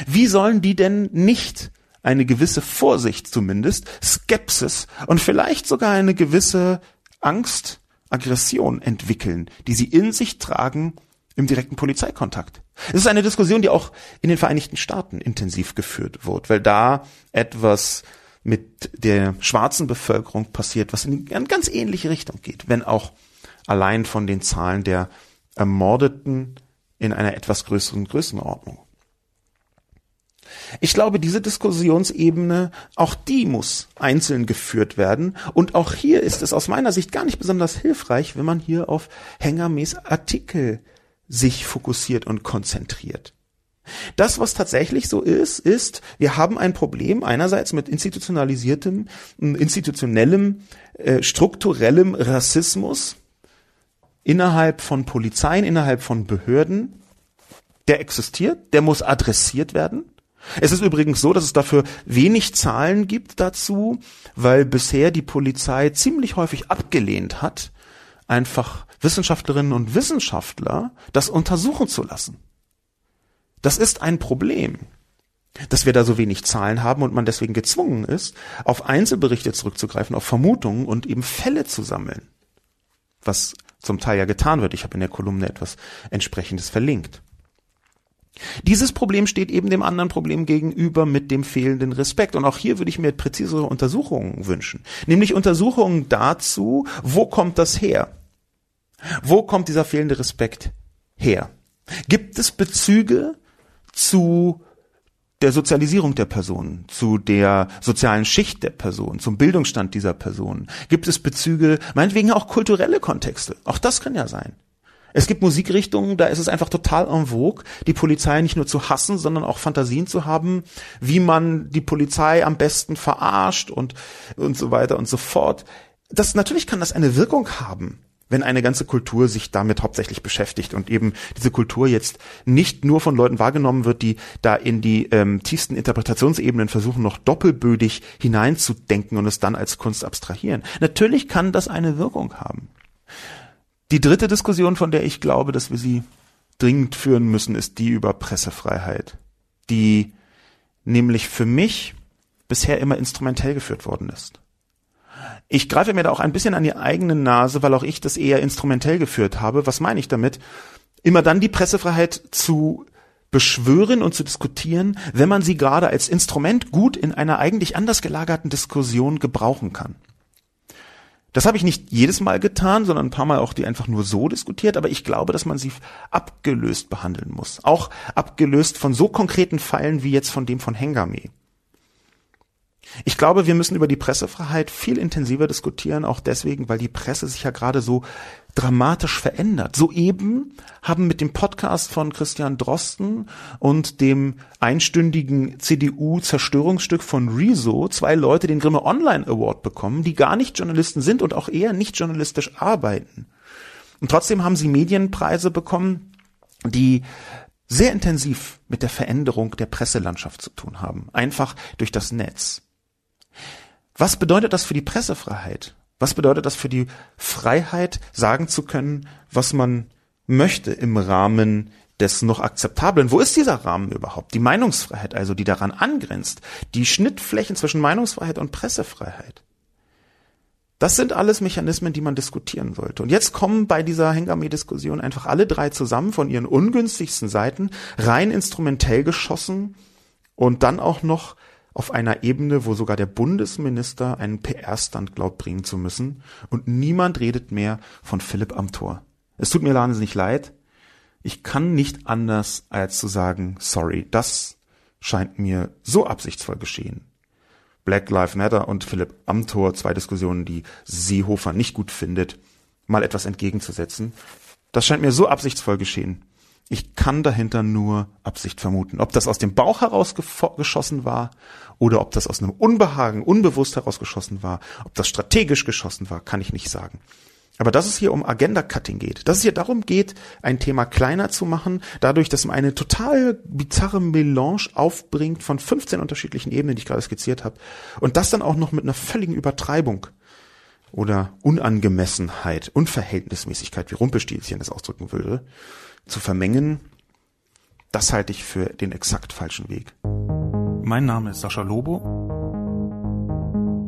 Wie sollen die denn nicht eine gewisse Vorsicht zumindest, Skepsis und vielleicht sogar eine gewisse Angst, Aggression entwickeln, die sie in sich tragen im direkten Polizeikontakt. Es ist eine Diskussion, die auch in den Vereinigten Staaten intensiv geführt wird, weil da etwas mit der schwarzen Bevölkerung passiert, was in eine ganz ähnliche Richtung geht, wenn auch allein von den Zahlen der Ermordeten in einer etwas größeren Größenordnung. Ich glaube, diese Diskussionsebene, auch die muss einzeln geführt werden. Und auch hier ist es aus meiner Sicht gar nicht besonders hilfreich, wenn man hier auf Hängermäß Artikel sich fokussiert und konzentriert. Das, was tatsächlich so ist, ist, wir haben ein Problem einerseits mit institutionalisiertem, institutionellem, äh, strukturellem Rassismus innerhalb von Polizeien, innerhalb von Behörden. Der existiert, der muss adressiert werden. Es ist übrigens so, dass es dafür wenig Zahlen gibt dazu, weil bisher die Polizei ziemlich häufig abgelehnt hat, einfach Wissenschaftlerinnen und Wissenschaftler das untersuchen zu lassen. Das ist ein Problem, dass wir da so wenig Zahlen haben und man deswegen gezwungen ist, auf Einzelberichte zurückzugreifen, auf Vermutungen und eben Fälle zu sammeln. Was zum Teil ja getan wird. Ich habe in der Kolumne etwas entsprechendes verlinkt. Dieses Problem steht eben dem anderen Problem gegenüber mit dem fehlenden Respekt. Und auch hier würde ich mir präzisere Untersuchungen wünschen. Nämlich Untersuchungen dazu, wo kommt das her? Wo kommt dieser fehlende Respekt her? Gibt es Bezüge zu der Sozialisierung der Person, zu der sozialen Schicht der Person, zum Bildungsstand dieser Person? Gibt es Bezüge, meinetwegen auch kulturelle Kontexte? Auch das kann ja sein. Es gibt Musikrichtungen, da ist es einfach total en vogue, die Polizei nicht nur zu hassen, sondern auch Fantasien zu haben, wie man die Polizei am besten verarscht und, und so weiter und so fort. Das, natürlich kann das eine Wirkung haben wenn eine ganze Kultur sich damit hauptsächlich beschäftigt und eben diese Kultur jetzt nicht nur von Leuten wahrgenommen wird, die da in die ähm, tiefsten Interpretationsebenen versuchen, noch doppelbödig hineinzudenken und es dann als Kunst abstrahieren. Natürlich kann das eine Wirkung haben. Die dritte Diskussion, von der ich glaube, dass wir sie dringend führen müssen, ist die über Pressefreiheit, die nämlich für mich bisher immer instrumentell geführt worden ist. Ich greife mir da auch ein bisschen an die eigene Nase, weil auch ich das eher instrumentell geführt habe. Was meine ich damit? Immer dann die Pressefreiheit zu beschwören und zu diskutieren, wenn man sie gerade als Instrument gut in einer eigentlich anders gelagerten Diskussion gebrauchen kann. Das habe ich nicht jedes Mal getan, sondern ein paar Mal auch die einfach nur so diskutiert, aber ich glaube, dass man sie abgelöst behandeln muss. Auch abgelöst von so konkreten Fallen wie jetzt von dem von Hengame. Ich glaube, wir müssen über die Pressefreiheit viel intensiver diskutieren, auch deswegen, weil die Presse sich ja gerade so dramatisch verändert. Soeben haben mit dem Podcast von Christian Drosten und dem einstündigen CDU-Zerstörungsstück von Rezo zwei Leute den Grimme Online Award bekommen, die gar nicht Journalisten sind und auch eher nicht journalistisch arbeiten. Und trotzdem haben sie Medienpreise bekommen, die sehr intensiv mit der Veränderung der Presselandschaft zu tun haben, einfach durch das Netz. Was bedeutet das für die Pressefreiheit? Was bedeutet das für die Freiheit, sagen zu können, was man möchte im Rahmen des noch akzeptablen? Wo ist dieser Rahmen überhaupt? Die Meinungsfreiheit also, die daran angrenzt, die Schnittflächen zwischen Meinungsfreiheit und Pressefreiheit. Das sind alles Mechanismen, die man diskutieren sollte. Und jetzt kommen bei dieser Hengame-Diskussion einfach alle drei zusammen von ihren ungünstigsten Seiten, rein instrumentell geschossen und dann auch noch auf einer Ebene, wo sogar der Bundesminister einen PR-Stand glaubt bringen zu müssen und niemand redet mehr von Philipp Amthor. Es tut mir wahnsinnig leid. Ich kann nicht anders als zu sagen, sorry, das scheint mir so absichtsvoll geschehen. Black Lives Matter und Philipp Amthor, zwei Diskussionen, die Seehofer nicht gut findet, mal etwas entgegenzusetzen. Das scheint mir so absichtsvoll geschehen. Ich kann dahinter nur Absicht vermuten. Ob das aus dem Bauch heraus geschossen war oder ob das aus einem Unbehagen unbewusst herausgeschossen war, ob das strategisch geschossen war, kann ich nicht sagen. Aber dass es hier um Agenda-Cutting geht, dass es hier darum geht, ein Thema kleiner zu machen, dadurch, dass man eine total bizarre Melange aufbringt von 15 unterschiedlichen Ebenen, die ich gerade skizziert habe, und das dann auch noch mit einer völligen Übertreibung oder Unangemessenheit, Unverhältnismäßigkeit, wie Rumpelstilzchen das ausdrücken würde, zu vermengen, das halte ich für den exakt falschen Weg. Mein Name ist Sascha Lobo.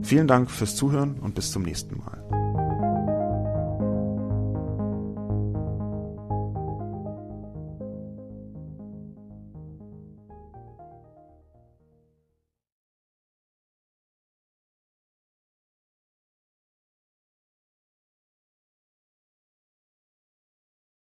Vielen Dank fürs Zuhören und bis zum nächsten Mal.